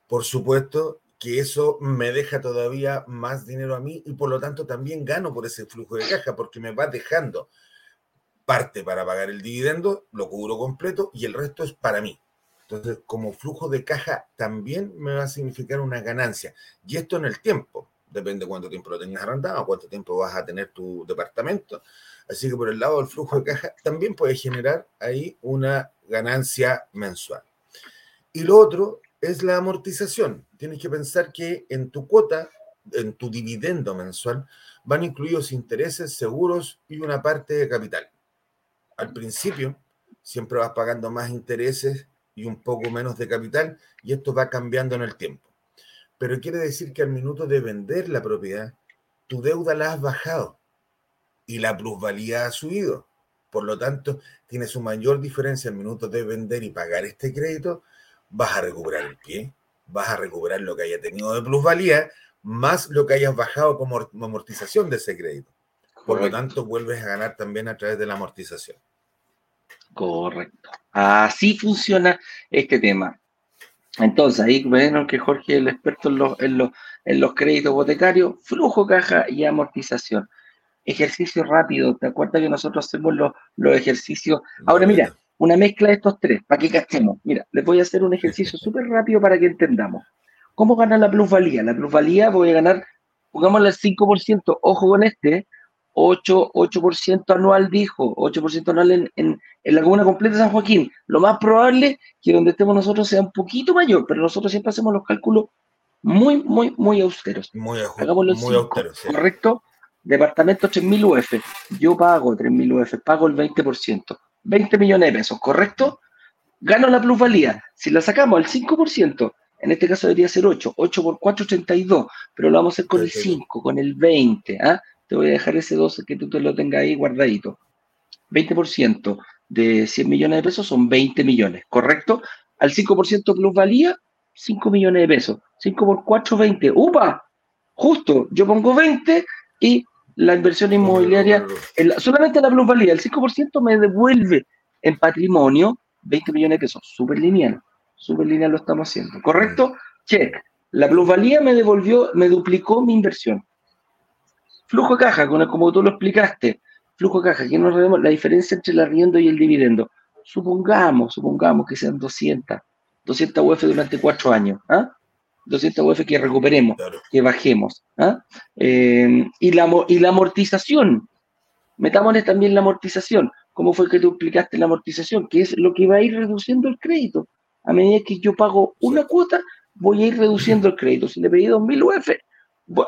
por supuesto que eso me deja todavía más dinero a mí y por lo tanto también gano por ese flujo de caja porque me va dejando parte para pagar el dividendo, lo cubro completo y el resto es para mí. Entonces, como flujo de caja también me va a significar una ganancia. Y esto en el tiempo, depende cuánto tiempo lo tengas arrendado, cuánto tiempo vas a tener tu departamento. Así que por el lado del flujo de caja también puede generar ahí una ganancia mensual. Y lo otro es la amortización. Tienes que pensar que en tu cuota, en tu dividendo mensual, van incluidos intereses, seguros y una parte de capital. Al principio, siempre vas pagando más intereses y un poco menos de capital, y esto va cambiando en el tiempo. Pero quiere decir que al minuto de vender la propiedad, tu deuda la has bajado y la plusvalía ha subido. Por lo tanto, tienes una mayor diferencia al minuto de vender y pagar este crédito vas a recuperar el pie, vas a recuperar lo que haya tenido de plusvalía, más lo que hayas bajado como amortización de ese crédito. Por lo tanto, vuelves a ganar también a través de la amortización. Correcto. Así funciona este tema. Entonces, ahí ven que Jorge es el experto en los, en, los, en los créditos hipotecarios, flujo, caja y amortización. Ejercicio rápido, ¿te acuerdas que nosotros hacemos los, los ejercicios? Ahora mira, una mezcla de estos tres, para que cachemos. Mira, les voy a hacer un ejercicio súper rápido para que entendamos. ¿Cómo ganar la plusvalía? La plusvalía voy a ganar, pongámosle el 5%, ojo con este, 8, 8% anual dijo, 8% anual en, en, en, la comuna completa de San Joaquín. Lo más probable es que donde estemos nosotros sea un poquito mayor, pero nosotros siempre hacemos los cálculos muy, muy, muy austeros. Muy, Hagámoslo muy austeros. Sí. ¿Correcto? Departamento 3.000 UF. Yo pago 3.000 UF, pago el 20%. 20 millones de pesos, ¿correcto? Gano la plusvalía. Si la sacamos al 5%, en este caso debería ser 8. 8 por 4, 82. Pero lo vamos a hacer con el 5, con el 20. ¿ah? Te voy a dejar ese 12 que tú te lo tengas ahí guardadito. 20% de 100 millones de pesos son 20 millones, ¿correcto? Al 5% plusvalía, 5 millones de pesos. 5 por 4, 20. ¡Upa! Justo, yo pongo 20 y la inversión inmobiliaria, el, solamente la plusvalía, el 5% me devuelve en patrimonio 20 millones de pesos. Súper lineal, súper lineal lo estamos haciendo, ¿correcto? Check. La plusvalía me devolvió, me duplicó mi inversión. Flujo de caja, como tú lo explicaste, flujo de caja, que nos vemos la diferencia entre el arriendo y el dividendo. Supongamos, supongamos que sean 200, 200 UF durante cuatro años. ¿ah? 200 UF que recuperemos, claro. que bajemos. ¿ah? Eh, y, la, y la amortización, metámosle también la amortización. ¿Cómo fue que tú explicaste la amortización? Que es lo que va a ir reduciendo el crédito. A medida que yo pago una sí. cuota, voy a ir reduciendo el crédito. Si le pedí 2.000 UF,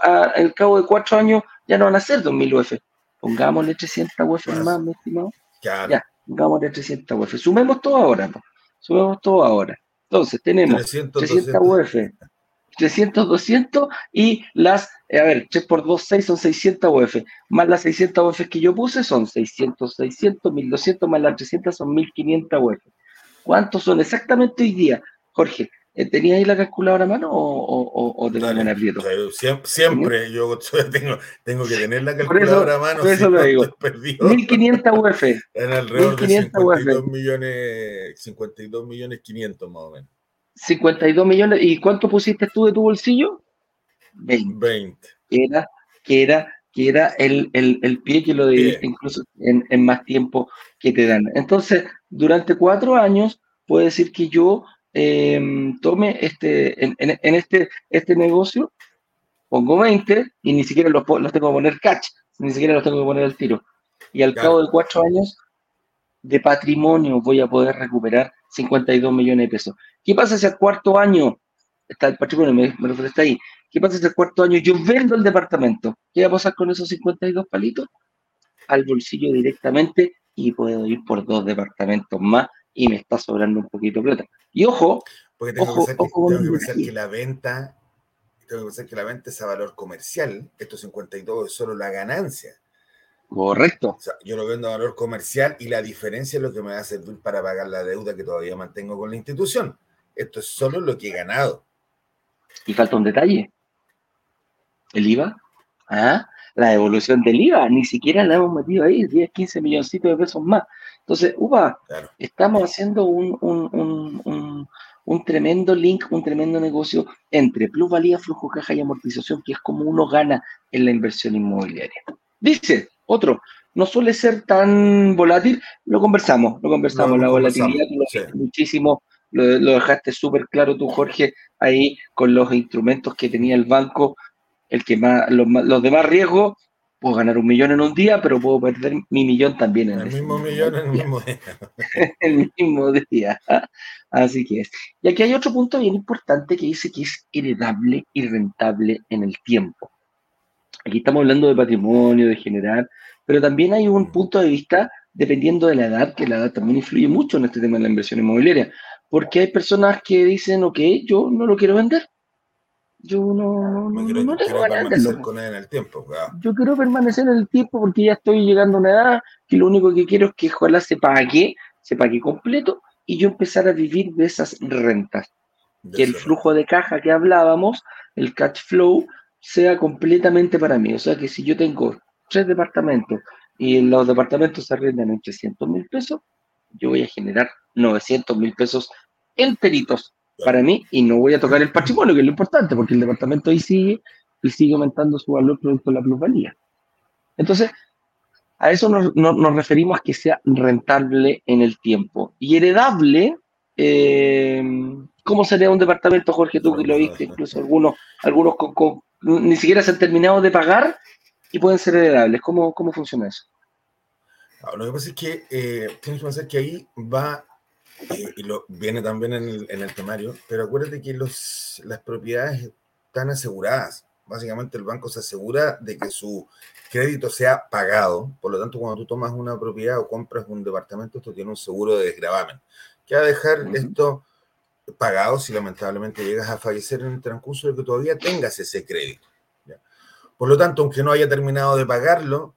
al cabo de cuatro años ya no van a ser 2.000 UF. Pongámosle 300 UF claro. más, mi estimado. Claro. Ya, pongámosle 300 UF. Sumemos todo ahora. ¿no? Sumemos todo ahora. Entonces, tenemos 300, 300 UF, 300, 200 y las, a ver, 3 por 2, 6 son 600 UF, más las 600 UF que yo puse son 600, 600, 1200, más las 300 son 1500 UF. ¿Cuántos son exactamente hoy día? Jorge, ¿tenía ahí la calculadora a mano o, o, o te Dale, aprieto? Siempre, siempre yo tengo, tengo, que tener la calculadora eso, a mano. Por eso si lo no digo. estoy perdido. 1500 UF. En alrededor de 1500 52 UF. millones, 52 millones 500 más o menos. 52 millones. ¿Y cuánto pusiste tú de tu bolsillo? 20. 20. Que era, que era, que era el, el, el pie que lo Bien. incluso en, en, más tiempo que te dan. Entonces, durante cuatro años, puedo decir que yo eh, tome este, en, en, en, este, este negocio, pongo 20 y ni siquiera los, los tengo que poner catch, ni siquiera los tengo que poner al tiro. Y al Claro. cabo de cuatro años de patrimonio voy a poder recuperar 52 millones de pesos. ¿Qué pasa si al cuarto año, está el patrimonio, me, me refiero está ahí, ¿qué pasa si al cuarto año yo vendo el departamento? ¿Qué va a pasar con esos 52 palitos? Al bolsillo directamente y puedo ir por dos departamentos más y me está sobrando un poquito de plata. Y ojo, Porque tengo Ojo, que pensar, que, ojo tengo que, pensar que la venta, tengo que pensar que la venta es a valor comercial. Estos 52 es solo la ganancia. Correcto. O sea, yo lo vendo a valor comercial y la diferencia es lo que me va a servir para pagar la deuda que todavía mantengo con la institución. Esto es solo lo que he ganado. Y falta un detalle. El IVA. ¿Ah? La devolución del IVA. Ni siquiera la hemos metido ahí. 10, 15 milloncitos de pesos más. Entonces, upa, Claro. estamos haciendo un, un, un, un, un tremendo link, un tremendo negocio entre plusvalía, flujo, caja y amortización, que es como uno gana en la inversión inmobiliaria. Dice otro, no suele ser tan volátil, lo conversamos, lo conversamos, la volatilidad, lo sí. muchísimo, lo, lo dejaste súper claro tú, Jorge, ahí con los instrumentos que tenía el banco, el que más, los, los de más riesgo, puedo ganar un millón en un día, pero puedo perder mi millón también en El mismo millón en el mismo día. el mismo día. Así que es. Y aquí hay otro punto bien importante que dice que es heredable y rentable en el tiempo. Aquí estamos hablando de patrimonio, de generar, pero también hay un punto de vista dependiendo de la edad, que la edad también influye mucho en este tema de la inversión inmobiliaria, porque hay personas que dicen, ok, yo no lo quiero vender. Yo no, no, quiero, no quiero permanecer con él en el tiempo. yo quiero permanecer en el tiempo porque ya estoy llegando a una edad que lo único que quiero es que ojalá se pague, se pague completo y yo empezar a vivir de esas rentas. Que el flujo de caja que hablábamos, el cash flow, sea completamente para mí. O sea que si yo tengo tres departamentos y los departamentos se arriendan en 300 mil pesos, yo voy a generar 900 mil pesos enteritos para mí, y no voy a tocar el patrimonio, que es lo importante, porque el departamento ahí sigue y sigue aumentando su valor producto de la plusvalía. Entonces, a eso nos, nos, referimos a que sea rentable en el tiempo. Y heredable, eh, ¿cómo sería un departamento, Jorge, tú que lo viste, incluso algunos, algunos ni siquiera se han terminado de pagar y pueden ser heredables? ¿Cómo, cómo funciona eso? Ah, lo que pasa es que eh, tienes que pensar que ahí va, eh, y lo viene también en el, en el, temario, pero acuérdate que los, las propiedades están aseguradas. Básicamente el banco se asegura de que su crédito sea pagado. Por lo tanto, cuando tú tomas una propiedad o compras un departamento, esto tiene un seguro de desgravamen, que va a dejar esto pagado si lamentablemente llegas a fallecer en el transcurso de que todavía tengas ese crédito. Por lo tanto, aunque no haya terminado de pagarlo,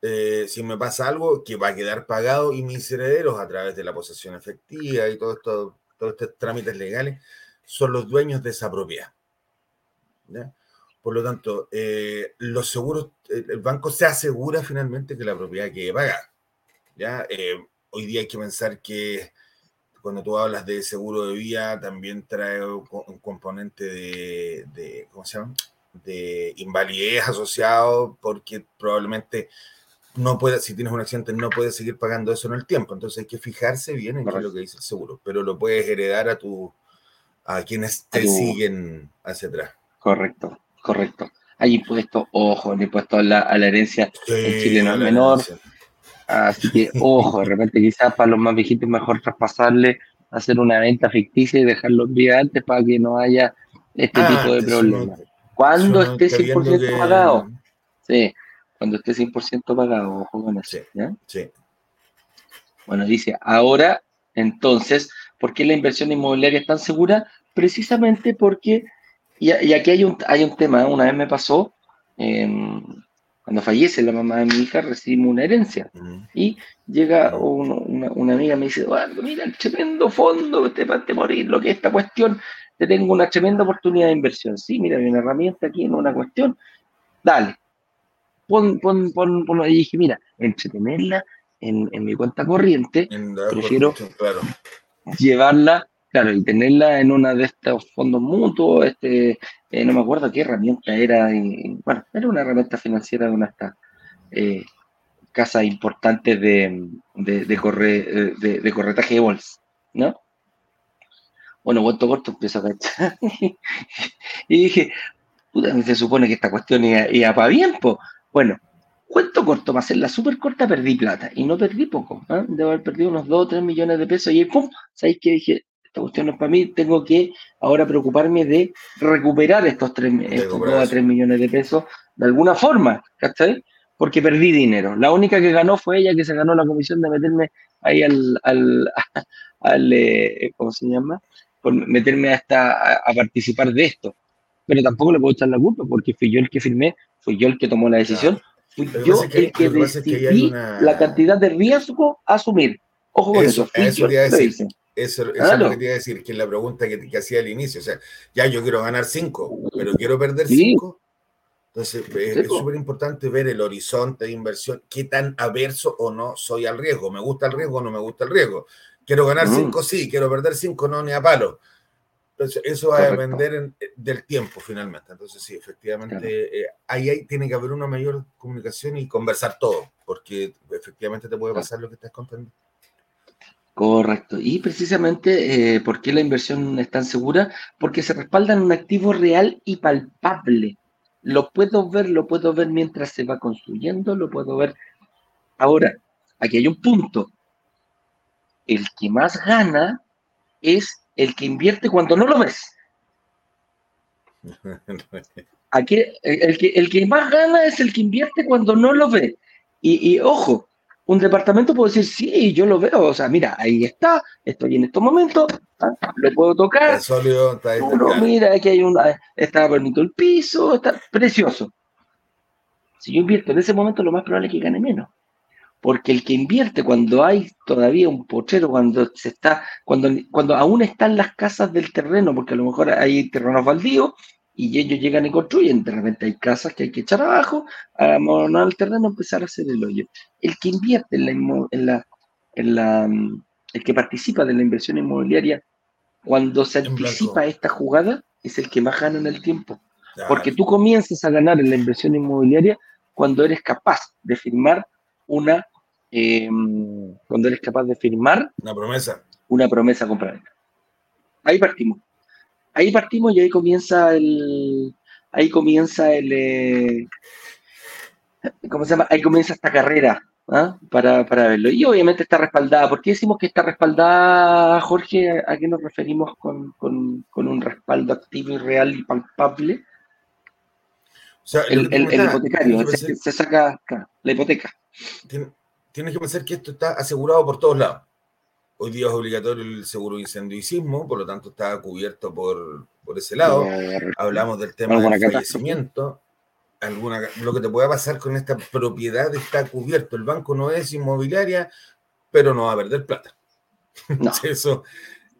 eh, si me pasa algo, que va a quedar pagado y mis herederos a través de la posesión efectiva y todo esto, todos estos trámites legales son los dueños de esa propiedad. Por lo tanto, eh, los seguros, el banco se asegura finalmente que la propiedad quede pagada. ¿ya? Eh, hoy día hay que pensar que cuando tú hablas de seguro de vía, también trae un componente de, de ¿cómo se llama? de invalidez asociado, porque probablemente no puede, si tienes un accidente, no puedes seguir pagando eso en el tiempo. Entonces hay que fijarse bien en qué es lo que dice el seguro, pero lo puedes heredar a tu a quienes te siguen hacia atrás. Correcto, correcto. Hay impuestos, ojo, el impuesto a la, a la herencia en Chile no es menor. Así que, ojo, de repente quizás para los más viejitos mejor traspasarle, hacer una venta ficticia y dejarlo bien antes para que no haya este ah, tipo de problemas. Cuando esté 100% pagado. Sí, cuando esté 100% pagado, ojo con eso. Sí, Bueno, dice, ahora, entonces, ¿por qué la inversión inmobiliaria es tan segura? Precisamente porque, y, aquí hay un, hay un tema, una vez me pasó, em, cuando fallece la mamá de mi hija, recibimos una herencia. Y llega una, una, amiga y me dice, mira el tremendo fondo, te va a morir, lo que es esta cuestión, te tengo una tremenda oportunidad de inversión. Sí, mira, hay una herramienta aquí en una cuestión, dale, pon, pon, pon, pon, y dije, mira, entretenerla en, en mi cuenta corriente, prefiero llevarla, claro, y tenerla en una de estos fondos mutuos, este, eh, no me acuerdo qué herramienta era, bueno, era una herramienta financiera de una de estas eh, casas importantes de, de, de, corre, de, de corretaje de bolsa, ¿no? Bueno, cuento corto empiezo a cachar. y dije, puta, se supone que esta cuestión iba, iba para bien, pues. Bueno, cuento corto, para hacerla súper corta, perdí plata. Y no perdí poco. ¿eh? Debo haber perdido unos 2 o 3 millones de pesos. Y ¡pum! ¿Sabéis qué? Dije, esta cuestión no es para mí. Tengo que ahora preocuparme de recuperar estos, 3, estos 2 a 3 millones de pesos de alguna forma. ¿Cachai? Porque perdí dinero. La única que ganó fue ella que se ganó la comisión de meterme ahí al, al, al eh, ¿cómo se llama? Por meterme hasta a participar de esto pero tampoco le puedo echar la culpa porque fui yo el que firmé, fui yo el que tomó la decisión, fui yo el que decidí la cantidad de riesgo a asumir. Ojo con eso. Eso, te decir. Eso, es lo que te iba a decir, que es la pregunta que, hacía al inicio. O sea, ya yo quiero ganar cinco, pero quiero perder cinco. Entonces, es súper importante ver el horizonte de inversión, qué tan averso o no soy al riesgo. ¿Me gusta el riesgo o no me gusta el riesgo? Quiero ganar cinco, sí, quiero perder cinco, no, ni a palo. Entonces, eso va a depender eh, del tiempo finalmente. Entonces, sí, efectivamente, eh, ahí, tiene que haber una mayor comunicación y conversar todo, porque efectivamente te puede pasar lo que estás contando. Correcto. Y precisamente, eh, ¿por qué la inversión es tan segura? Porque se respalda en un activo real y palpable. Lo puedo ver, lo puedo ver mientras se va construyendo, lo puedo ver. Ahora, aquí hay un punto. El que más gana es el que invierte cuando no lo ves. Aquí, el, que, el que más gana es el que invierte cuando no lo ve. Y, ojo, un departamento puede decir, sí, yo lo veo, o sea, mira, ahí está, estoy en estos momentos, ¿ah? lo puedo tocar. Sólido, está mira, aquí hay un, está bonito el piso, está precioso. Si yo invierto en ese momento, lo más probable es que gane menos porque el que invierte cuando hay todavía un pochero, cuando se está, cuando, cuando aún están las casas del terreno, porque a lo mejor hay terrenos baldíos, y ellos llegan y construyen, de repente hay casas que hay que echar abajo, a monar el terreno, empezar a hacer el hoyo. El que invierte en la, en la, en la, el que participa de la inversión inmobiliaria cuando se En anticipa blanco. esta jugada, es el que más gana en el tiempo. Porque tú comienzas a ganar en la inversión inmobiliaria cuando eres capaz de firmar una, eh, cuando eres capaz de firmar Una promesa. una promesa compraventa. Ahí partimos. Ahí partimos y ahí comienza el, ahí comienza el, eh, ¿cómo se llama? Ahí comienza esta carrera ¿ah? para, para verlo. Y obviamente está respaldada. ¿Por qué decimos que está respaldada, Jorge? ¿A, qué nos referimos con, con- con un respaldo activo y real y palpable? O sea, El, el- hipotecario, se, saca claro, la hipoteca. tien- tienes que pensar que esto está asegurado por todos lados. Hoy día es obligatorio el seguro de incendio y sismo, por lo tanto está cubierto por, por ese lado. Hablamos del tema del fallecimiento. Alguna, lo que te pueda pasar con esta propiedad está cubierto. El banco no es inmobiliaria, pero no va a perder plata. No. Eso,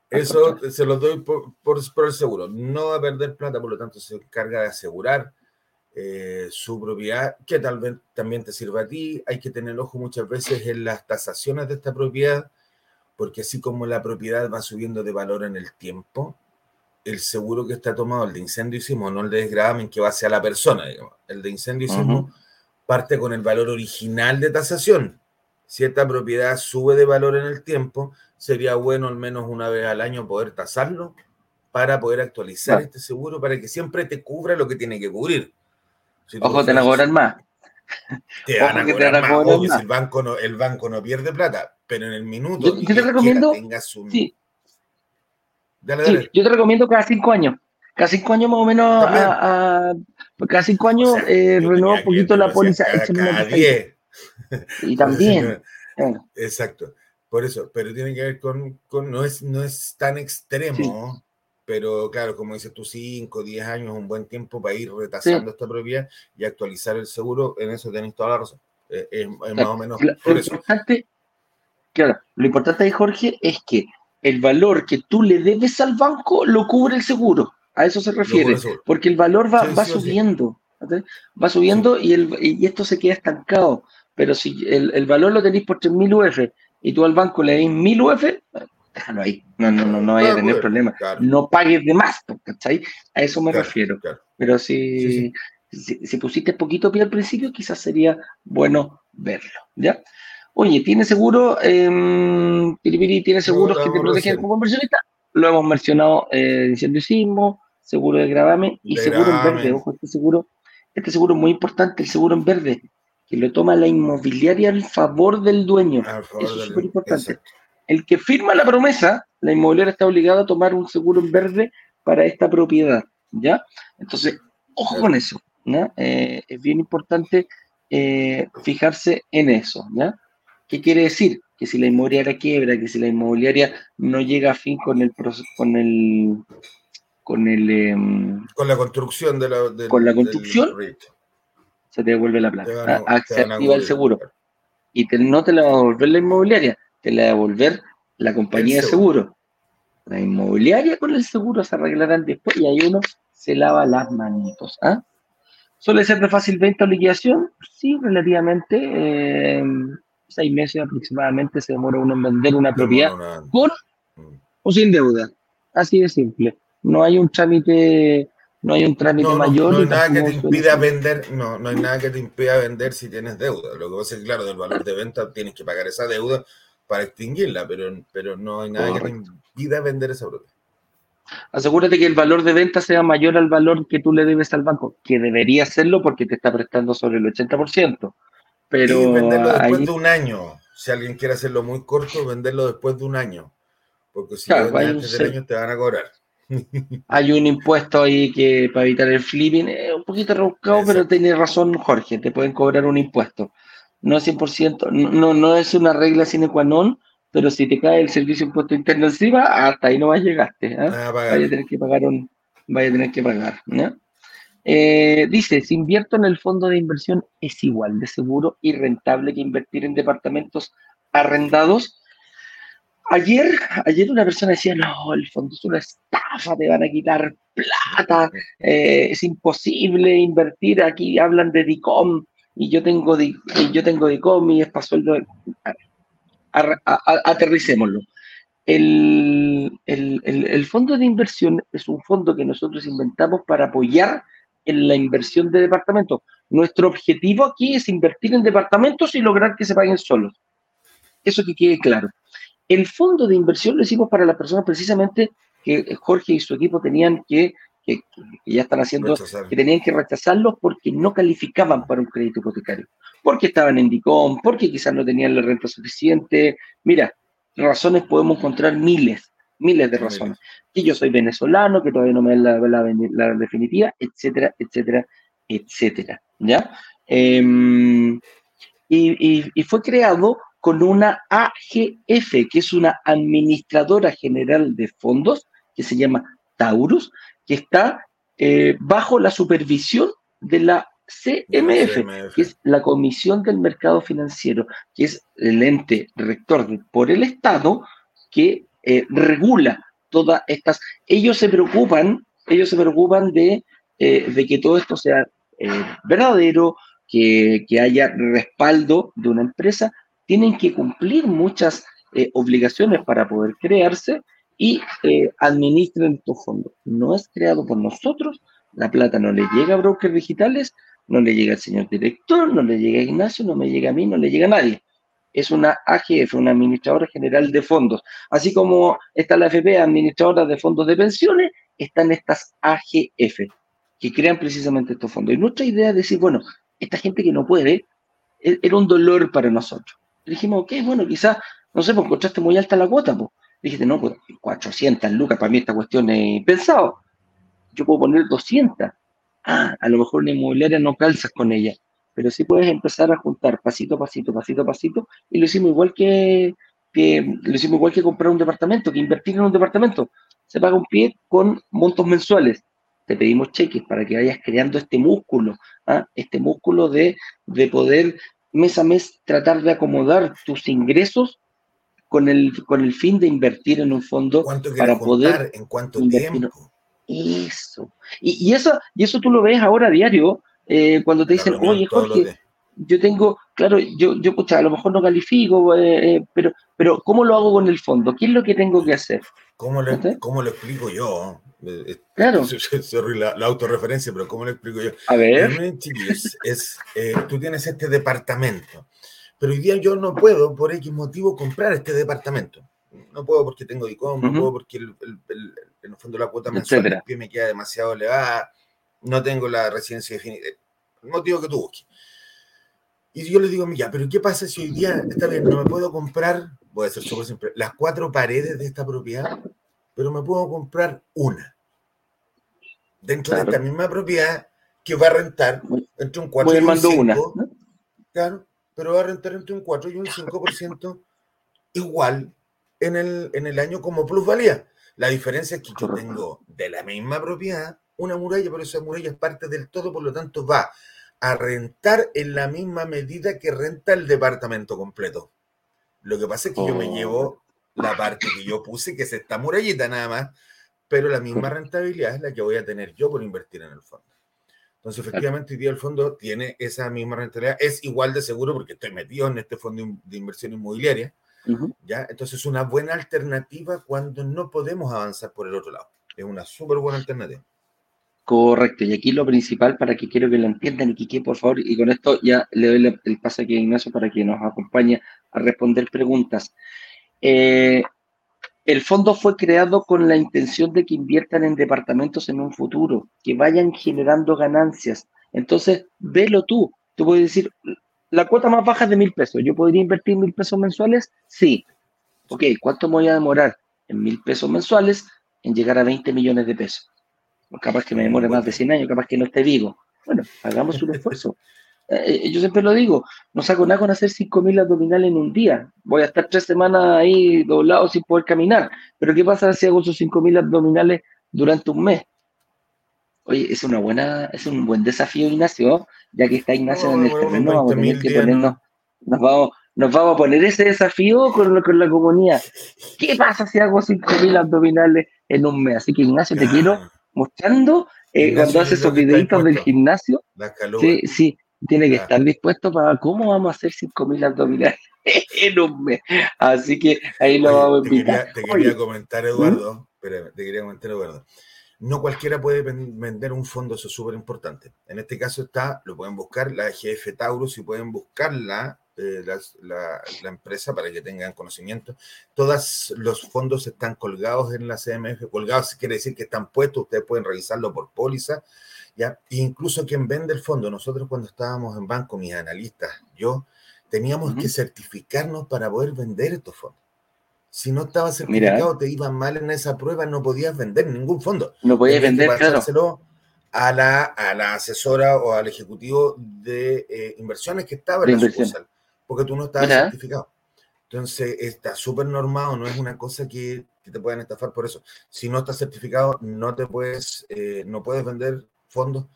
eso se lo doy por, por, por el seguro. No va a perder plata, por lo tanto se encarga de asegurar eh, su propiedad, que tal vez también te sirva a ti. Hay que tener ojo muchas veces en las tasaciones de esta propiedad, porque así como la propiedad va subiendo de valor en el tiempo, el seguro que está tomado, el de incendio y sismo, no el de desgravamen que va hacia la persona, digamos. El de incendio y sismo parte con el valor original de tasación. Si esta propiedad sube de valor en el tiempo, sería bueno al menos una vez al año poder tasarlo para poder actualizar Claro. este seguro para que siempre te cubra lo que tiene que cubrir. Si Ojo, te van a cobrar más. te van a cobrar más. más. si el banco no, el banco no pierde plata, pero en el minuto Yo- yo te recomiendo- quiera, tengas un... Sí, Dale, Sí, dale. yo te recomiendo cada cinco años. Cada cinco años más o menos, a, a- cada cinco años O sea, eh, tenía un poquito la póliza. Cada. 10. Y también, Exacto. Por eso, pero tiene que ver con, con- no, es, no es tan extremo, pero claro, como dices tú, 5, 10 años un buen tiempo para ir retasando esta propiedad y actualizar el seguro, en eso tenéis toda la razón. Eh, es, es más o menos por eso. importante, claro, lo importante ahí, Jorge, es que el valor que tú le debes al banco lo cubre el seguro. A eso se refiere. Porque el valor va, Sí, va sí o sí. subiendo. Va subiendo y, el, y esto se queda estancado. Pero si el, el valor lo tenéis por 3.000 UF y tú al banco le das 1.000 UF, eh, déjalo ahí. No, no, no, no vaya a tener bueno, problema. Claro, No pagues de más, ¿cachai? A eso me claro, refiero. Pero si, si, si pusiste poquito pie al principio, quizás sería bueno verlo, ¿ya? Oye, ¿tiene seguro? Eh, ¿tiene seguros que te protegen como inversionista? Lo hemos mencionado, eh, incendio sismo, seguro de gravamen y De seguro en verde. Ojo, este seguro, este seguro es muy importante, el seguro en verde, que lo toma la inmobiliaria al favor del dueño. Favor Eso es súper importante. El que firma la promesa, la inmobiliaria está obligada a tomar un seguro en verde para esta propiedad, ¿ya? Entonces, ojo con eso, ¿ya? Eh, es bien importante eh, fijarse en eso, ¿ya? ¿Qué quiere decir? Que si la inmobiliaria quiebra, que si la inmobiliaria no llega a fin con el con el con el em, Con la construcción de la, del- Con la construcción, se te devuelve la plata. Van a- se activa el seguro. Y te- no te la va a devolver la inmobiliaria, te la va a devolver la compañía de seguro. seguro. La inmobiliaria con el seguro se arreglarán después y ahí uno se lava las manitos. ¿ah? ¿Suele ser de fácil venta o liquidación? Sí, relativamente. eh, seis meses aproximadamente se demora uno en vender una propiedad con mm. o sin deuda. Así de simple. No hay un trámite, no hay un trámite No, mayor. no hay nada que te impida vender, no, no hay nada que te impida vender si tienes deuda. Lo que pasa es que, claro, del valor de venta tienes que pagar esa deuda para extinguirla, pero, pero no hay nada que te impida vender esa propiedad. Asegúrate que el valor de venta sea mayor al valor que tú le debes al banco, que debería serlo porque te está prestando sobre el 80%. Pero y venderlo después ahí- de un año. Si alguien quiere hacerlo muy corto, venderlo después de un año. Porque si Claro, lo vendes antes del año te van a cobrar. hay un impuesto ahí que para evitar el flipping, es un poquito rebuscado, pero tiene razón Jorge, te pueden cobrar un impuesto. No es 100%, no, no, es una regla sine qua non, pero si te cae el servicio de impuesto interno encima, hasta ahí no llegaste. ¿ah? Van a pagar. vaya a tener que pagar un, vaya a tener que pagar. ¿no? Eh, dice, si invierto en el fondo de inversión es igual de seguro y rentable que invertir en departamentos arrendados. Ayer, ayer una persona decía, no, el fondo es una estafa, te van a quitar plata, eh, es imposible invertir aquí, hablan de DICOM y yo tengo, DICOM y es para sueldo. Aterricémoslo. el, el, fondo de inversión es un fondo que nosotros inventamos para apoyar en la inversión de departamentos. Nuestro objetivo aquí es invertir en departamentos y lograr que se paguen solos. Eso que quede claro. El fondo de inversión lo hicimos para las personas precisamente que Jorge y su equipo tenían que, que, ya están haciendo, que tenían que rechazarlos porque no calificaban para un crédito hipotecario, porque estaban en DICOM, porque quizás no tenían la renta suficiente. Mira, razones podemos encontrar miles, miles de razones. Que yo soy venezolano, que todavía no me da la, definitiva, etcétera, etcétera, etcétera. ¿Ya? Em, y, y, fue creado con una AGF, que es una administradora general de fondos, que se llama Taurus, que está eh, bajo la supervisión de la CMF, que es la Comisión del Mercado Financiero, que es el ente rector por el Estado que eh, regula todas estas. Ellos se preocupan, ellos se preocupan de, eh, de que todo esto sea verdadero, que, que, haya respaldo de una empresa. Tienen que cumplir muchas obligaciones para poder crearse y eh, administren estos fondos. No es creado por nosotros, la plata no le llega a brokers digitales, no le llega al señor director, no le llega a Ignacio, no me llega a mí, no le llega a nadie. Es una AGF, una administradora general de fondos. Así como está la FP, administradora de fondos de pensiones, están estas AGF, que crean precisamente estos fondos. Y nuestra idea es decir, bueno, esta gente que no puede, e-, era un dolor para nosotros. dijimos, ok, bueno, quizás, no sé, pues encontraste muy alta la cuota, pues Dijiste, no, pues 400 lucas, para mí esta cuestión es pensado. Yo puedo poner 200. Ah, a lo mejor una inmobiliaria no calzas con ella, pero sí puedes empezar a juntar pasito a pasito, pasito a pasito, y lo hicimos igual que, lo hicimos igual que comprar un departamento, que invertir en un departamento. Se paga un pie con montos mensuales. Te pedimos cheques para que vayas creando este músculo, ¿ah? este músculo de, de poder mes a mes tratar de acomodar tus ingresos con el, con el fin de invertir en un fondo para poder... ¿En cuánto tiempo? Eso. Y, eso. y eso tú lo ves ahora a diario, eh, cuando te dicen, oye, Jorge, yo tengo, claro, yo, yo a lo mejor no califico, eh, eh, pero, pero ¿cómo lo hago con el fondo? ¿Qué es lo que tengo que hacer? ¿Cómo lo, ¿cómo lo explico yo? Claro. Sorry, la, la, autorreferencia, pero ¿cómo lo explico yo? A ver. es tú tienes este departamento pero hoy día yo no puedo, por X motivo, comprar este departamento. No puedo porque tengo ICOM, no puedo porque el, en el fondo la cuota mensual me queda demasiado elevada, no tengo la residencia definida, el motivo que tú busques. Y yo le digo, ya, pero ¿qué pasa si hoy día, está bien, no me puedo comprar, voy a ser súper simple, las cuatro paredes de esta propiedad, pero me puedo comprar una. Dentro de esta misma propiedad que va a rentar entre un 4 y un 5. Una, Claro pero va a rentar entre un 4 y un 5% igual en el, en el año como plusvalía. La diferencia es que yo tengo de la misma propiedad una muralla, pero esa muralla es parte del todo, por lo tanto va a rentar en la misma medida que renta el departamento completo. Lo que pasa es que yo me llevo oh. la parte que yo puse, que es esta murallita nada más, pero la misma rentabilidad es la que voy a tener yo por invertir en el fondo. Entonces, efectivamente, hoy día el fondo tiene esa misma rentabilidad. Es igual de seguro porque estoy metido en este fondo de inversión inmobiliaria. ¿ya? Entonces, es una buena alternativa cuando no podemos avanzar por el otro lado. Es una súper buena alternativa. Correcto, y aquí lo principal para que quiero que lo entiendan y que por favor, y con esto ya le doy el paso aquí a Ignacio para que nos acompañe a responder preguntas. Eh, el fondo fue creado con la intención de que inviertan en departamentos en un futuro, que vayan generando ganancias. Entonces, velo tú. Tú puedes decir, la cuota más baja es de mil pesos. ¿Yo podría invertir mil pesos mensuales? Sí. Ok, ¿cuánto me voy a demorar en mil pesos mensuales en llegar a 20 millones de pesos? Capaz que me demore más de 100 años, capaz que no esté vivo. Bueno, hagamos un esfuerzo. Eh, yo siempre lo digo, no saco nada con hacer 5.000 abdominales en un día. Voy a estar tres semanas ahí doblado sin poder caminar. Pero ¿qué pasa si hago esos 5.000 abdominales durante un mes? Oye, es una buena, es un buen desafío, Ignacio, ya que está Ignacio en el terreno, vamos a tener que ponernos, nos vamos, nos vamos a poner ese desafío con, con la comunidad. ¿Qué pasa si hago 5.000 abdominales en un mes? Así que Ignacio, te quiero mostrando eh, cuando haces esos videitos del gimnasio. Sí, sí, tiene que estar dispuesto para cómo vamos a hacer 5.000 abdominales. en un mes. Así que ahí lo vamos a invitar. Te quería, comentar, Eduardo, espérame, te quería comentar, Eduardo. No cualquiera puede vender un fondo, eso es súper importante. En este caso está, lo pueden buscar, la GF Taurus y pueden buscarla eh, la, empresa para que tengan conocimiento. Todos los fondos están colgados en la CMF. Colgados quiere decir que están puestos, ustedes pueden revisarlo por póliza. ¿ya? E incluso quien vende el fondo, nosotros cuando estábamos en banco, mis analistas, yo, teníamos que certificarnos para poder vender estos fondos. Si no estaba certificado, te iba mal en esa prueba, no podías vender ningún fondo. No podías vender, claro. A la, a la asesora o al ejecutivo de eh, inversiones que estaba en la sucursal porque tú no estás certificado. Entonces, está súper normado, no es una cosa que, te puedan estafar por eso. Si no estás certificado, no te puedes, eh, no puedes vender fondos.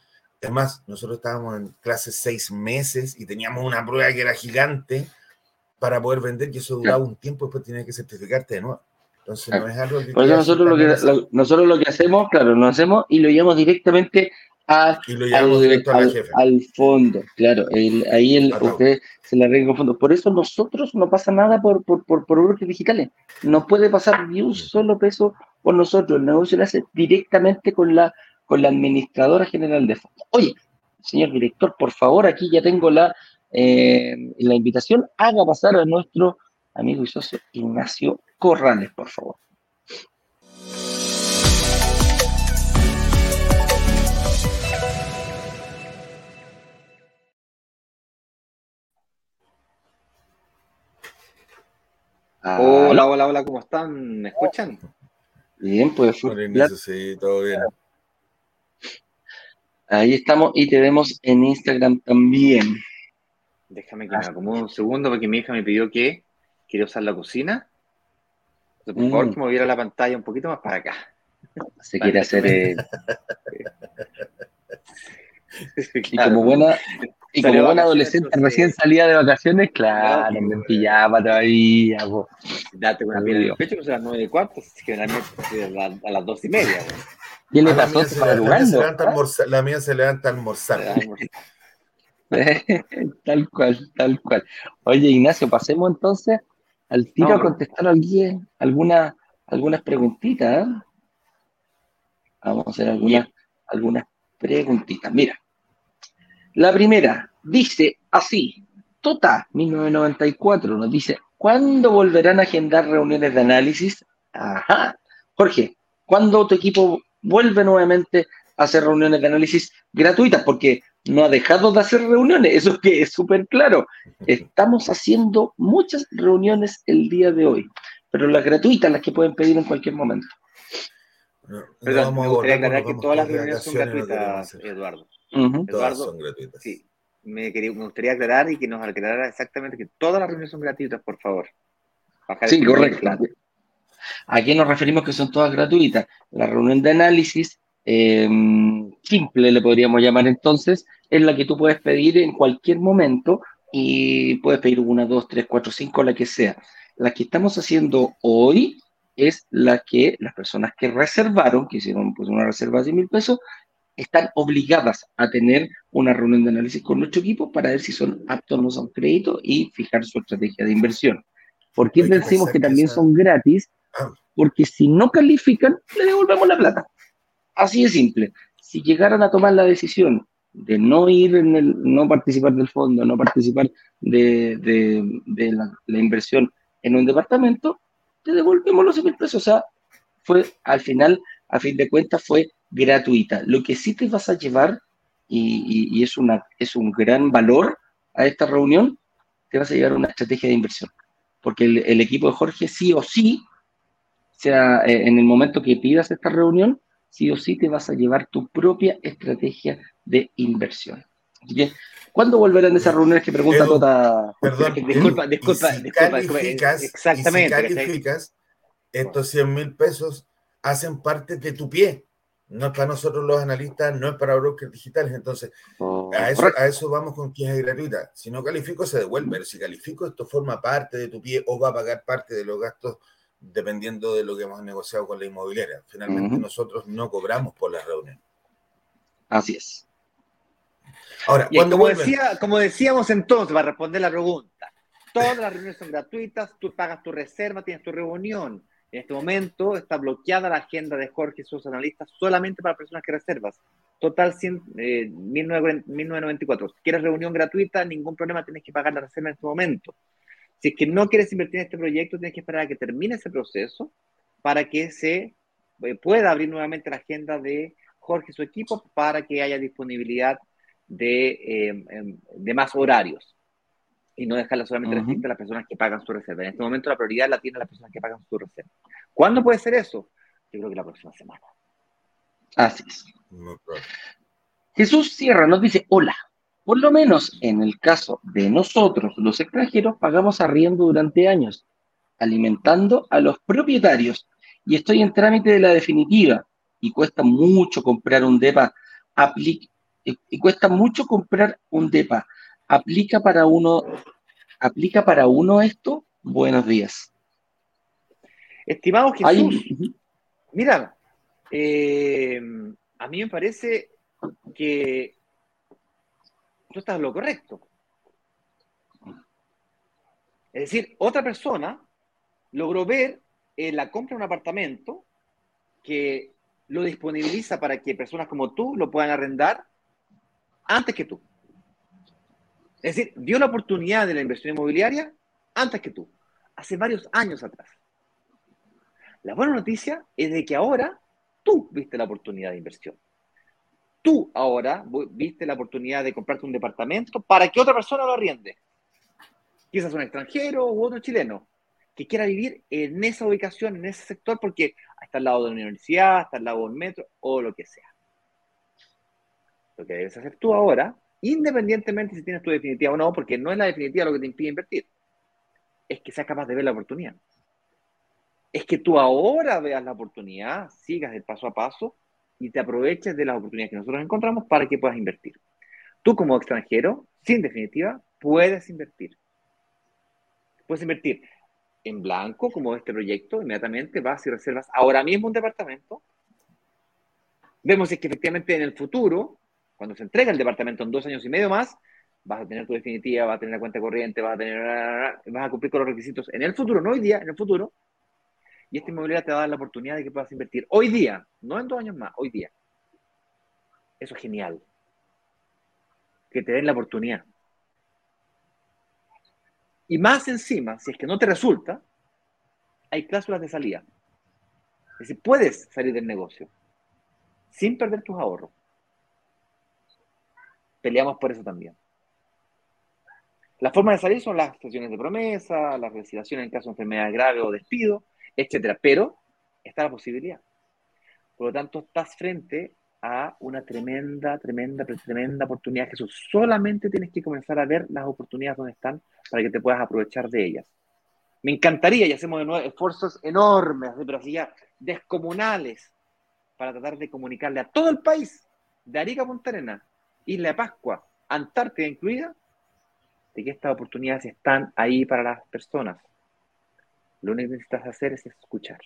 Es más, nosotros estábamos en clase seis meses y teníamos una prueba que era gigante para poder vender y eso duraba un tiempo, después tienes que certificarte de nuevo. Entonces, no es algo que... Por eso nosotros lo que, nosotros lo que hacemos, claro, lo hacemos y lo llevamos directamente y lo al, directo a la jefe. al, fondo, claro, ahí el, usted se le arregla fondo. Por eso nosotros no pasa nada por, por, por, por digitales. No puede pasar ni un solo peso por nosotros. El negocio lo hace directamente con la, con la administradora general de fondos. Oye, señor director, por favor, aquí ya tengo la, eh, la invitación. Haga pasar a nuestro amigo y socio Ignacio Corrales, por favor. Hola, hola, hola, ¿cómo están? ¿Me escuchan? Bien, pues. sí, todo bien. Ahí estamos y te vemos en Instagram también. Déjame que me acomode un segundo porque mi hija me pidió que quiere usar la cocina. por favor, mm. que moviera la pantalla un poquito más para acá. Se quiere hacer. Eh... y como buena, y como buen adolescente recién salía de vacaciones, claro, me pillaba todavía. Date una piel de pecho que son las nueve y cuarto, generalmente a las dos y media. ¿Quién le pasó? La mía se levanta a almorzar. tal cual, tal cual. Oye, Ignacio, pasemos entonces al tiro a contestar a alguien alguna, algunas preguntitas. ¿eh? Vamos a hacer algunas, algunas preguntitas. Mira, la primera dice así, Tota 1994 nos dice, ¿cuándo volverán a agendar reuniones de análisis? Ajá. Jorge, ¿cuándo tu equipo vuelve nuevamente a hacer reuniones de análisis gratuitas? Porque no ha dejado de hacer reuniones, eso es que es súper claro. Estamos haciendo muchas reuniones el día de hoy, pero las gratuitas, las que pueden pedir en cualquier momento. Perdón, me gustaría aclarar que todas las reuniones son gratuitas, Eduardo. Eduardo, son gratuitas. Sí, me, gustaría aclarar y que nos aclarara exactamente que todas las reuniones son gratuitas, por favor. sí, correcto. ¿A qué nos referimos que son todas gratuitas? La reunión de análisis em, simple, le podríamos llamar entonces, es la que tú puedes pedir en cualquier momento y puedes pedir una, dos, tres, cuatro, cinco, la que sea. La que estamos haciendo hoy es la que las personas que reservaron, que hicieron pues, una reserva de 100 mil pesos, están obligadas a tener una reunión de análisis con nuestro equipo para ver si son aptos o no son créditos y fijar su estrategia de inversión. ¿Por qué decimos que también son gratis? Ah. Porque si no califican, le devolvemos la plata. Así de simple. Si llegaran a tomar la decisión de no ir en el, no participar del fondo, no participar de, la, la, inversión en un departamento, te devolvemos los mil pesos. O sea, fue al final, a fin de cuentas, fue gratuita. Lo que sí te vas a llevar, y, es, una, es un gran valor a esta reunión, te vas a llevar una estrategia de inversión. Porque el, equipo de Jorge sí o sí, sea eh, en el momento que pidas esta reunión, sí o sí te vas a llevar tu propia estrategia de inversión. Así que, ¿cuándo volverán esas reuniones que pregunta toda? Perdón, disculpa, disculpa, disculpa, exactamente. Si calificas, estos 100 mil pesos hacen parte de tu pie no es para nosotros los analistas, no es para brokers digitales. Entonces, a, eso, a eso vamos con quien es gratuita. Si no califico, se devuelve. Pero si califico, esto forma parte de tu pie o va a pagar parte de los gastos dependiendo de lo que hemos negociado con la inmobiliaria. Finalmente, nosotros no cobramos por la reunión. Así es. Ahora, como, decía, como decíamos entonces, para responder la pregunta, Todas las reuniones son gratuitas, tú pagas tu reserva, tienes tu reunión. En este momento está bloqueada la agenda de Jorge y sus analistas solamente para personas que reservas. Total 100, eh, 1994. Si quieres reunión gratuita, ningún problema, tienes que pagar la reserva en este momento. Si es que no quieres invertir en este proyecto, tienes que esperar a que termine ese proceso para que se eh, pueda abrir nuevamente la agenda de Jorge y su equipo para que haya disponibilidad de, eh, em, de más horarios y no dejarla solamente uh a las personas que pagan su reserva. En este momento la prioridad la tienen las personas que pagan su reserva. ¿Cuándo puede ser eso? Yo creo que la próxima semana. Así es. Jesús Sierra nos dice, hola, por lo menos en el caso de nosotros, los extranjeros, pagamos arriendo durante años, alimentando a los propietarios. Y estoy en trámite de la definitiva y cuesta mucho comprar un DEPA. Y cuesta mucho comprar un DEPA. ¿Aplica para uno, aplica para uno esto? Buenos días. Estimado Jesús, mira, eh, a mí me parece que tú estás lo correcto. Es decir, otra persona logró ver en la compra de un apartamento que lo disponibiliza para que personas como tú lo puedan arrendar antes que tú. Es decir, dio la oportunidad de la inversión inmobiliaria antes que tú, hace varios años atrás. La buena noticia es de que ahora tú viste la oportunidad de inversión. Tú ahora viste la oportunidad de comprarte un departamento para que otra persona lo arriende. Quizás un extranjero u otro chileno que quiera vivir en esa ubicación, en ese sector, porque está al lado de la universidad, está al lado del metro o lo que sea. Lo que debes hacer tú ahora independientemente si tienes tu definitiva o no, porque no es la definitiva lo que te impide invertir, es que seas capaz de ver la oportunidad. Es que tú ahora veas la oportunidad, sigas el paso a paso y te aproveches de las oportunidades que nosotros encontramos para que puedas invertir. Tú como extranjero, sin definitiva, puedes invertir. Puedes invertir en blanco, como este proyecto, inmediatamente vas y reservas ahora mismo un departamento. Vemos si es que efectivamente en el futuro cuando se entrega el departamento en dos años y medio más, vas a tener tu definitiva, vas a tener la cuenta corriente, vas a tener, vas a cumplir con los requisitos en el futuro, no hoy día, en el futuro. Y esta inmobiliaria te va a dar la oportunidad de que puedas invertir hoy día, no en dos años más, hoy día. Eso es genial. Que te den la oportunidad. Y más encima, si es que no te resulta, hay cláusulas de salida. Es decir, puedes salir del negocio sin perder tus ahorros peleamos por eso también. La forma de salir son las sesiones de promesa, las resiliaciones en caso de enfermedad grave o despido, etcétera. Pero está la posibilidad. Por lo tanto, estás frente a una tremenda, tremenda, tremenda oportunidad, Jesús. Solamente tienes que comenzar a ver las oportunidades donde están para que te puedas aprovechar de ellas. Me encantaría, y hacemos de nuevo esfuerzos enormes, pero así ya descomunales, para tratar de comunicarle a todo el país, de Arica Punta Isla de Pascua, Antártida incluida, de que estas oportunidades están ahí para las personas. Lo único que necesitas hacer es escuchar.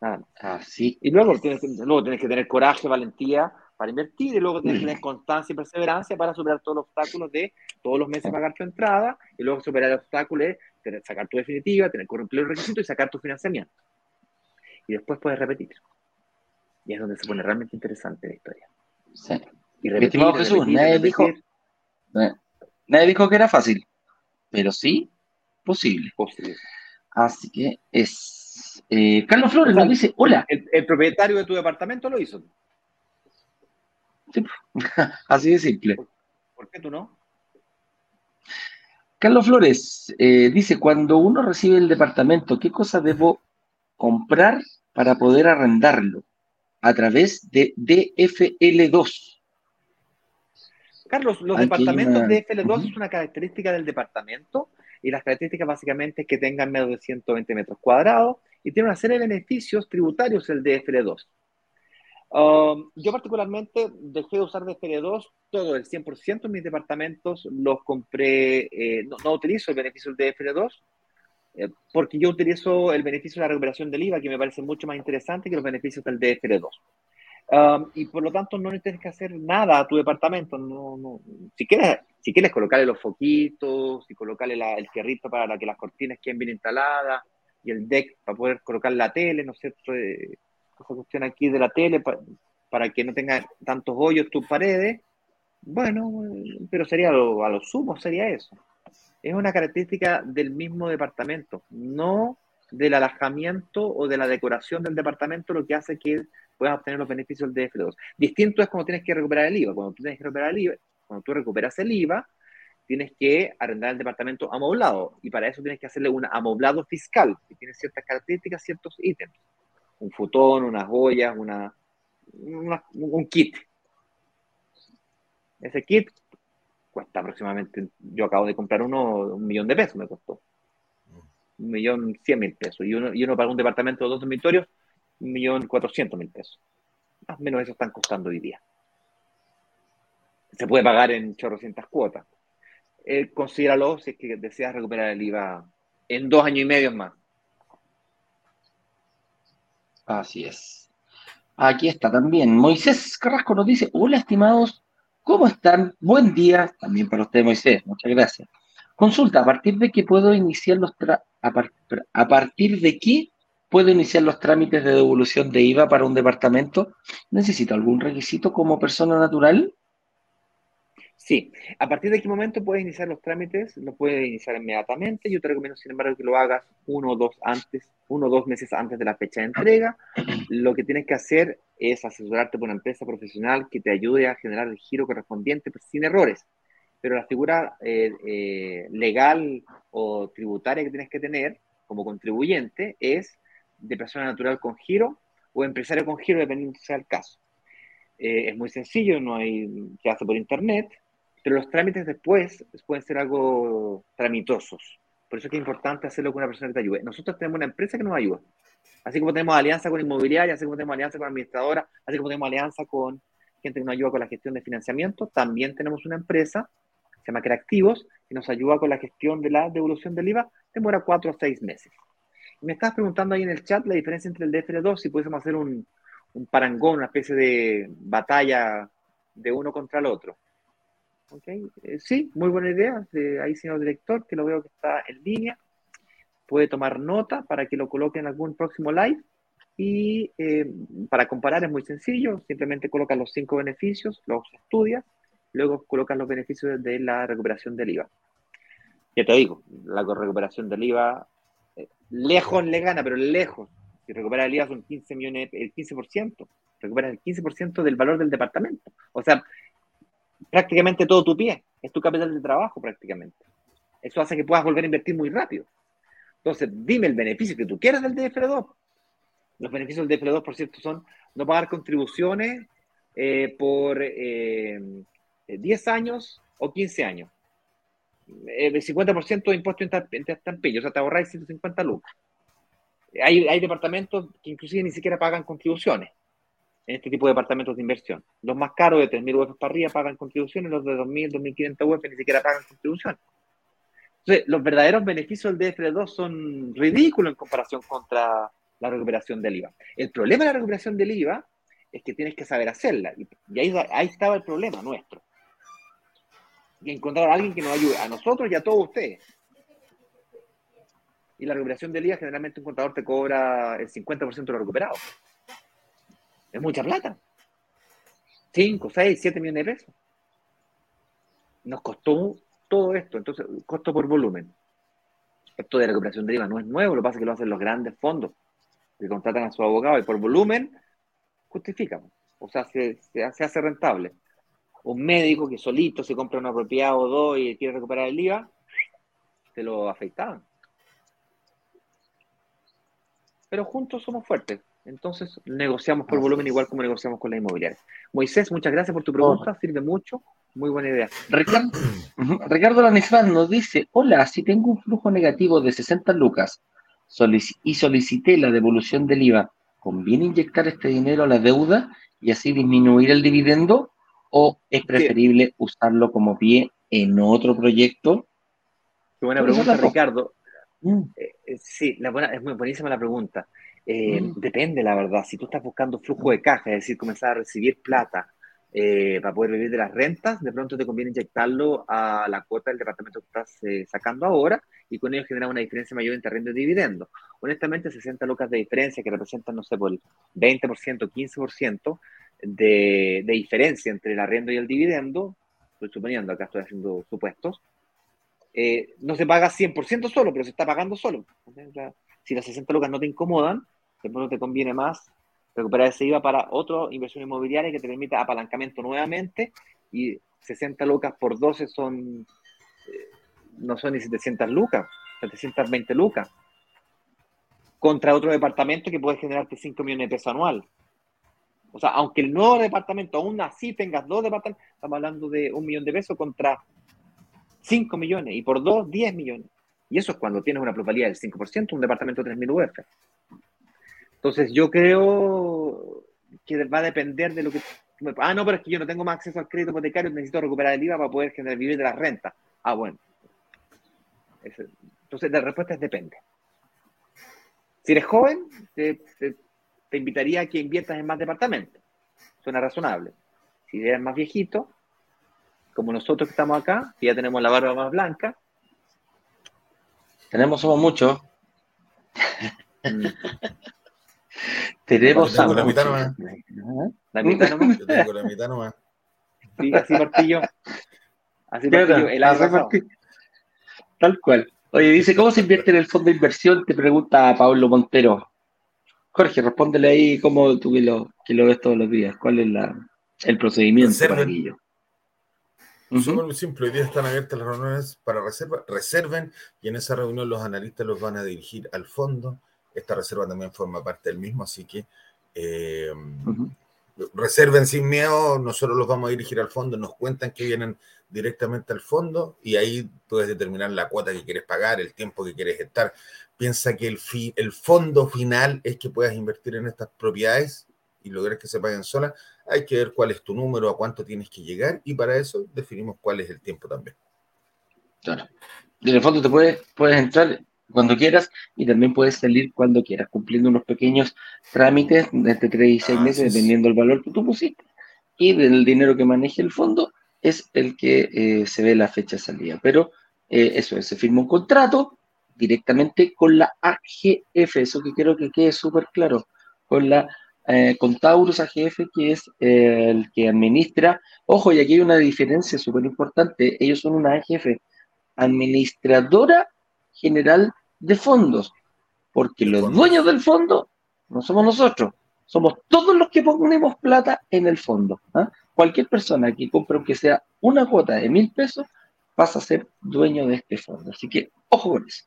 Nada más. Así. Y luego tienes, luego tienes que tener coraje, valentía para invertir y luego tienes que tener constancia y perseverancia para superar todos los obstáculos de todos los meses pagar tu entrada y luego superar el obstáculo de sacar tu definitiva, tener que cumplir los requisitos y sacar tu financiamiento. Y después puedes repetir. Y es donde se pone realmente interesante la historia. Sí. Y estimado Jesús, nadie, dijo, nadie dijo que era fácil, pero sí posible. Así que es. Eh, Carlos Flores nos dice: Hola. El, propietario de tu departamento lo hizo. así de simple. ¿Por, qué tú no? Carlos Flores eh, dice: Cuando uno recibe el departamento, ¿qué cosa debo comprar para poder arrendarlo? A través de DFL2. Carlos, los departamentos DFL2 es una característica del departamento y las características básicamente es que tengan menos de 120 metros cuadrados y tiene una serie de beneficios tributarios el DFL2. Um, yo particularmente dejé de usar DFL2 todo, el 100% de mis departamentos los compré, eh, no, no, utilizo el beneficio del DFL2 eh, porque yo utilizo el beneficio de la recuperación del IVA, que me parece mucho más interesante que los beneficios del DFL2. y por lo tanto no tienes que hacer nada a tu departamento. No, no. Si, quieres, si quieres colocarle los foquitos, si colocarle el fierrito para que las cortinas queden bien instaladas y el deck para poder colocar la tele, ¿no es cierto? Eh, esa cuestión aquí de la tele para, que no tenga tantos hoyos tus paredes. Bueno, pero sería a lo sumo, sería eso. Es una característica del mismo departamento, no del alajamiento o de la decoración del departamento lo que hace que puedas obtener los beneficios del DF2. Distinto es cuando tienes que recuperar el IVA. Cuando tú tienes que recuperar el IVA, cuando tú recuperas el IVA, tienes que arrendar el departamento amoblado y para eso tienes que hacerle un amoblado fiscal que tiene ciertas características, ciertos ítems. Un futón, unas joyas, una, un kit. Ese kit cuesta aproximadamente, yo acabo de comprar uno, un millón de pesos me costó un millón cien mil pesos. Y uno, y uno para un departamento de dos dormitorios, un millón cuatrocientos mil pesos. Más o menos eso están costando hoy día. Se puede pagar en chorrocientas cuotas. Eh, considéralo si es que deseas recuperar el IVA en dos años y medio más. Así es. Aquí está también. Moisés Carrasco nos dice, hola estimados, ¿cómo están? Buen día. También para usted, Moisés. Muchas gracias. Consulta, ¿a partir de qué puedo iniciar los a, partir de qué puedo iniciar los trámites de devolución de IVA para un departamento? ¿Necesito algún requisito como persona natural? Sí, a partir de qué momento puedes iniciar los trámites, lo puedes iniciar inmediatamente. Yo te recomiendo, sin embargo, que lo hagas uno o dos antes, uno o dos meses antes de la fecha de entrega. Lo que tienes que hacer es asesorarte por una empresa profesional que te ayude a generar el giro correspondiente pues, sin errores pero la figura eh, eh, legal o tributaria que tienes que tener como contribuyente es de persona natural con giro o empresario con giro, dependiendo sea el caso. Eh, es muy sencillo, no hay que hace por internet, pero los trámites después pueden ser algo tramitosos. Por eso es que es importante hacerlo con una persona que te ayude. Nosotros tenemos una empresa que nos ayuda. Así como tenemos alianza con inmobiliaria, así como tenemos alianza con administradora, así como tenemos alianza con gente que nos ayuda con la gestión de financiamiento, también tenemos una empresa se llama Creativos, que nos ayuda con la gestión de la devolución del IVA, demora cuatro o seis meses. me estabas preguntando ahí en el chat la diferencia entre el DFR2, si pudiésemos hacer un, un parangón, una especie de batalla de uno contra el otro. Okay. Eh, sí, muy buena idea. ahí, señor director, que lo veo que está en línea, puede tomar nota para que lo coloque en algún próximo live. Y eh, para comparar es muy sencillo, simplemente coloca los cinco beneficios, los estudias luego colocan los beneficios de la recuperación del IVA. Ya te digo, la recuperación del IVA, eh, lejos le gana, pero lejos. Si recupera el IVA son 15 millones, el 15%, recuperas el 15% del valor del departamento. O sea, prácticamente todo tu pie, es tu capital de trabajo prácticamente. Eso hace que puedas volver a invertir muy rápido. Entonces, dime el beneficio que tú quieras del DFR2. Los beneficios del DFR2, por cierto, son no pagar contribuciones eh, por eh, 10 años o 15 años. El 50% de impuesto en estampillo, o sea, te ahorráis 150 lucas. Hay, hay departamentos que inclusive ni siquiera pagan contribuciones en este tipo de departamentos de inversión. Los más caros de 3.000 UF para arriba pagan contribuciones, los de 2.000, 2.500 UF ni siquiera pagan contribuciones. Entonces, los verdaderos beneficios del DFR2 son ridículos en comparación contra la recuperación del IVA. El problema de la recuperación del IVA es que tienes que saber hacerla. Y, ahí, ahí estaba el problema nuestro y encontrar a alguien que nos ayude, a nosotros y a todos ustedes. Y la recuperación del IVA, generalmente un contador te cobra el 50% de lo recuperado. Es mucha plata. 5, 6, 7 millones de pesos. Nos costó todo esto, entonces, costo por volumen. Esto de recuperación del IVA no es nuevo, lo que pasa es que lo hacen los grandes fondos, que contratan a su abogado y por volumen justifican. O sea, se hace rentable un médico que solito se compra una propiedad o dos y quiere recuperar el IVA, se lo afectaban. Pero juntos somos fuertes. Entonces negociamos por volumen igual como negociamos con la inmobiliaria. Moisés, muchas gracias por tu pregunta, sirve mucho. Muy buena idea. Ricardo, Ricardo nos dice, hola, si tengo un flujo negativo de 60 lucas y solicité la devolución del IVA, ¿conviene inyectar este dinero a la deuda y así disminuir el dividendo? o es preferible usarlo como pie en otro proyecto? Qué buena pregunta, Ricardo. Mm. Eh, eh, sí, la buena, es muy buenísima la pregunta. Eh, mm. Depende, la verdad. Si tú estás buscando flujo de caja, es decir, comenzar a recibir plata eh, para poder vivir de las rentas, de pronto te conviene inyectarlo a la cuota del departamento que estás eh, sacando ahora y con ello generar una diferencia mayor entre arriendo y dividendo. Honestamente, 60 lucas de diferencia que representan, no sé, por el 20%, 15% de, de diferencia entre el arriendo y el dividendo, estoy suponiendo, acá estoy haciendo supuestos, no se paga 100% solo, pero se está pagando solo. si las 60 lucas no te incomodan, no te conviene más recuperar ese IVA para otra inversión inmobiliaria que te permita apalancamiento nuevamente y 60 lucas por 12 son, eh, no son ni 700 lucas, 720 lucas. Contra otro departamento que puede generarte 5 millones de pesos anual. O sea, aunque el nuevo departamento aún así tengas dos departamentos, estamos hablando de un millón de pesos contra 5 millones y por dos, 10 millones. Y eso es cuando tienes una probabilidad del 5%, un departamento de 3.000 UF. Entonces yo creo que va a depender de lo que... Ah, no, pero es que yo no tengo más acceso al crédito hipotecario, necesito recuperar el IVA para poder generar, vivir de la renta. Ah, bueno. Entonces la respuesta es depende. Si eres joven, te, invitaría a que inviertas en más departamentos. Suena razonable. Si eres más viejito, como nosotros que estamos acá, que ya tenemos la barba más blanca. Tenemos, somos muchos. Tenemos tengo la mitad nomás. La mitad nomás. Yo tengo la mitad nomás. Sí, así martillo. Así martillo. El año Tal cual. Oye, dice, ¿cómo se invierte en el fondo de inversión? Te pregunta Pablo Montero. Jorge, respóndele ahí cómo tú que lo, que lo ves todos los días. ¿Cuál es la, el procedimiento reserven. para ello? muy simple. Hoy día están abiertas las reuniones para reserva. Reserven y en esa reunión los analistas los van a dirigir al fondo esta reserva también forma parte del mismo, así que eh, reserven sin miedo, nosotros los vamos a dirigir al fondo, nos cuentan que vienen directamente al fondo y ahí puedes determinar la cuota que quieres pagar, el tiempo que quieres estar. Piensa que el, el fondo final es que puedas invertir en estas propiedades y lograr que se paguen solas. Hay que ver cuál es tu número, a cuánto tienes que llegar y para eso definimos cuál es el tiempo también. Claro. En el fondo te puedes, puedes entrar cuando quieras y también puedes salir cuando quieras, cumpliendo unos pequeños trámites de entre 3 y 6 meses, dependiendo del valor que tú pusiste. Y del dinero que maneje el fondo es el que eh, se ve la fecha de salida. Pero eh, eso es, se firma un contrato directamente con la AGF, eso que quiero que quede súper claro, con la eh, con Taurus AGF, que es el que administra. Ojo, y aquí hay una diferencia súper importante. Ellos son una AGF administradora general de fondos, porque los dueños del fondo no somos nosotros, somos todos los que ponemos plata en el fondo. ¿ah? Cualquier persona que compre aunque sea una cuota de mil pesos pasa a ser dueño de este fondo. Así que, ojo con eso.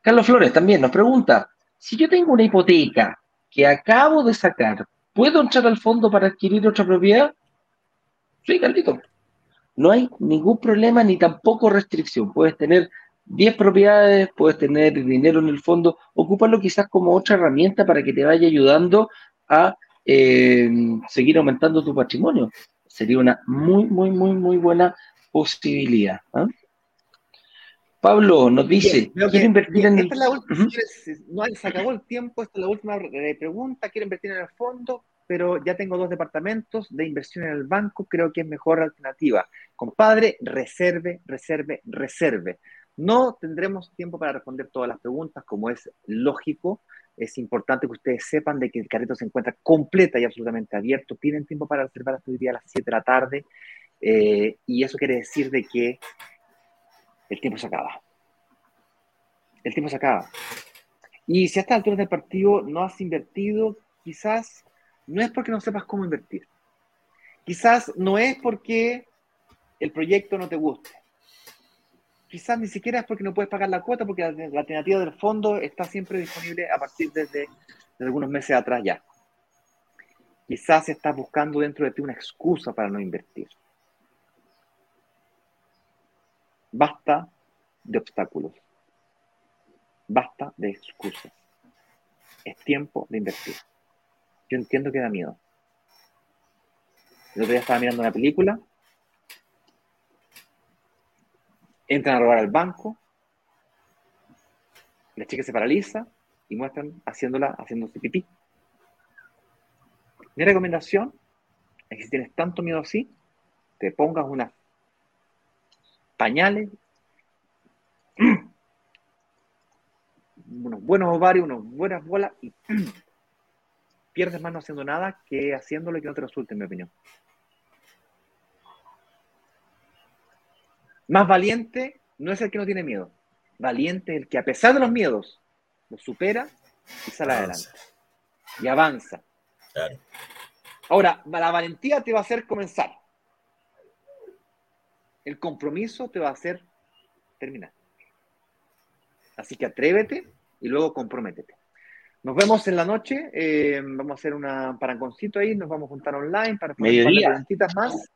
Carlos Flores también nos pregunta, si yo tengo una hipoteca que acabo de sacar, ¿puedo entrar al fondo para adquirir otra propiedad? Sí, Carlito. No hay ningún problema ni tampoco restricción. Puedes tener 10 propiedades, puedes tener dinero en el fondo, ocúpalo quizás como otra herramienta para que te vaya ayudando a eh, seguir aumentando tu patrimonio. Sería una muy, muy, muy, muy buena posibilidad. ¿ah? Pablo nos dice, quiero invertir en el... No, se acabó el tiempo, esta es la última pregunta, quiero invertir en el fondo, pero ya tengo dos departamentos de inversión en el banco, creo que es mejor alternativa. Compadre, reserve, reserve, reserve. No tendremos tiempo para responder todas las preguntas, como es lógico. Es importante que ustedes sepan de que el carrito se encuentra completa y absolutamente abierto. Tienen tiempo para reservar hasta hoy día a las 7 de la tarde. Eh, y eso quiere decir de que el tiempo se acaba. El tiempo se acaba. Y si a esta altura del partido no has invertido, quizás no es porque no sepas cómo invertir. Quizás no es porque el proyecto no te guste quizás ni siquiera es porque no puedes pagar la cuota, porque la, alternativa del fondo está siempre disponible a partir de, algunos meses atrás ya. Quizás estás buscando dentro de ti una excusa para no invertir. Basta de obstáculos. Basta de excusas. Es tiempo de invertir. Yo entiendo que da miedo. El otro día estaba mirando una película entran a robar al banco, la chica se paraliza, y muestran haciéndola, haciéndose pipí. Mi recomendación es que si tienes tanto miedo así, te pongas unas pañales, unos buenos ovarios, unas buenas bolas y pierdes más no haciendo nada que haciéndolo y que no te resulte, en mi opinión. Más valiente no es el que no tiene miedo. Valiente es el que a pesar de los miedos lo supera y sale adelante. Y avanza. Ahora, la valentía te va a hacer comenzar. El compromiso te va a hacer terminar. Así que atrévete y luego comprométete. Nos vemos en la noche. Eh, vamos a hacer un paranconcito ahí. Nos vamos a juntar online para hacer preguntitas más.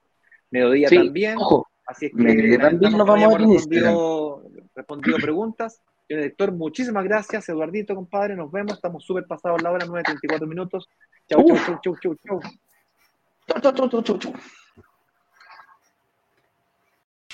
Mediodía también. Así es que también nos vamos a respondido, respondido preguntas. Señor director, muchísimas gracias. Eduardito, compadre, nos vemos. Estamos súper pasados la hora, 9.34 minutos. Chau, chau, chau, chau, chau, chau. Chau, chau, chau, chau, chau.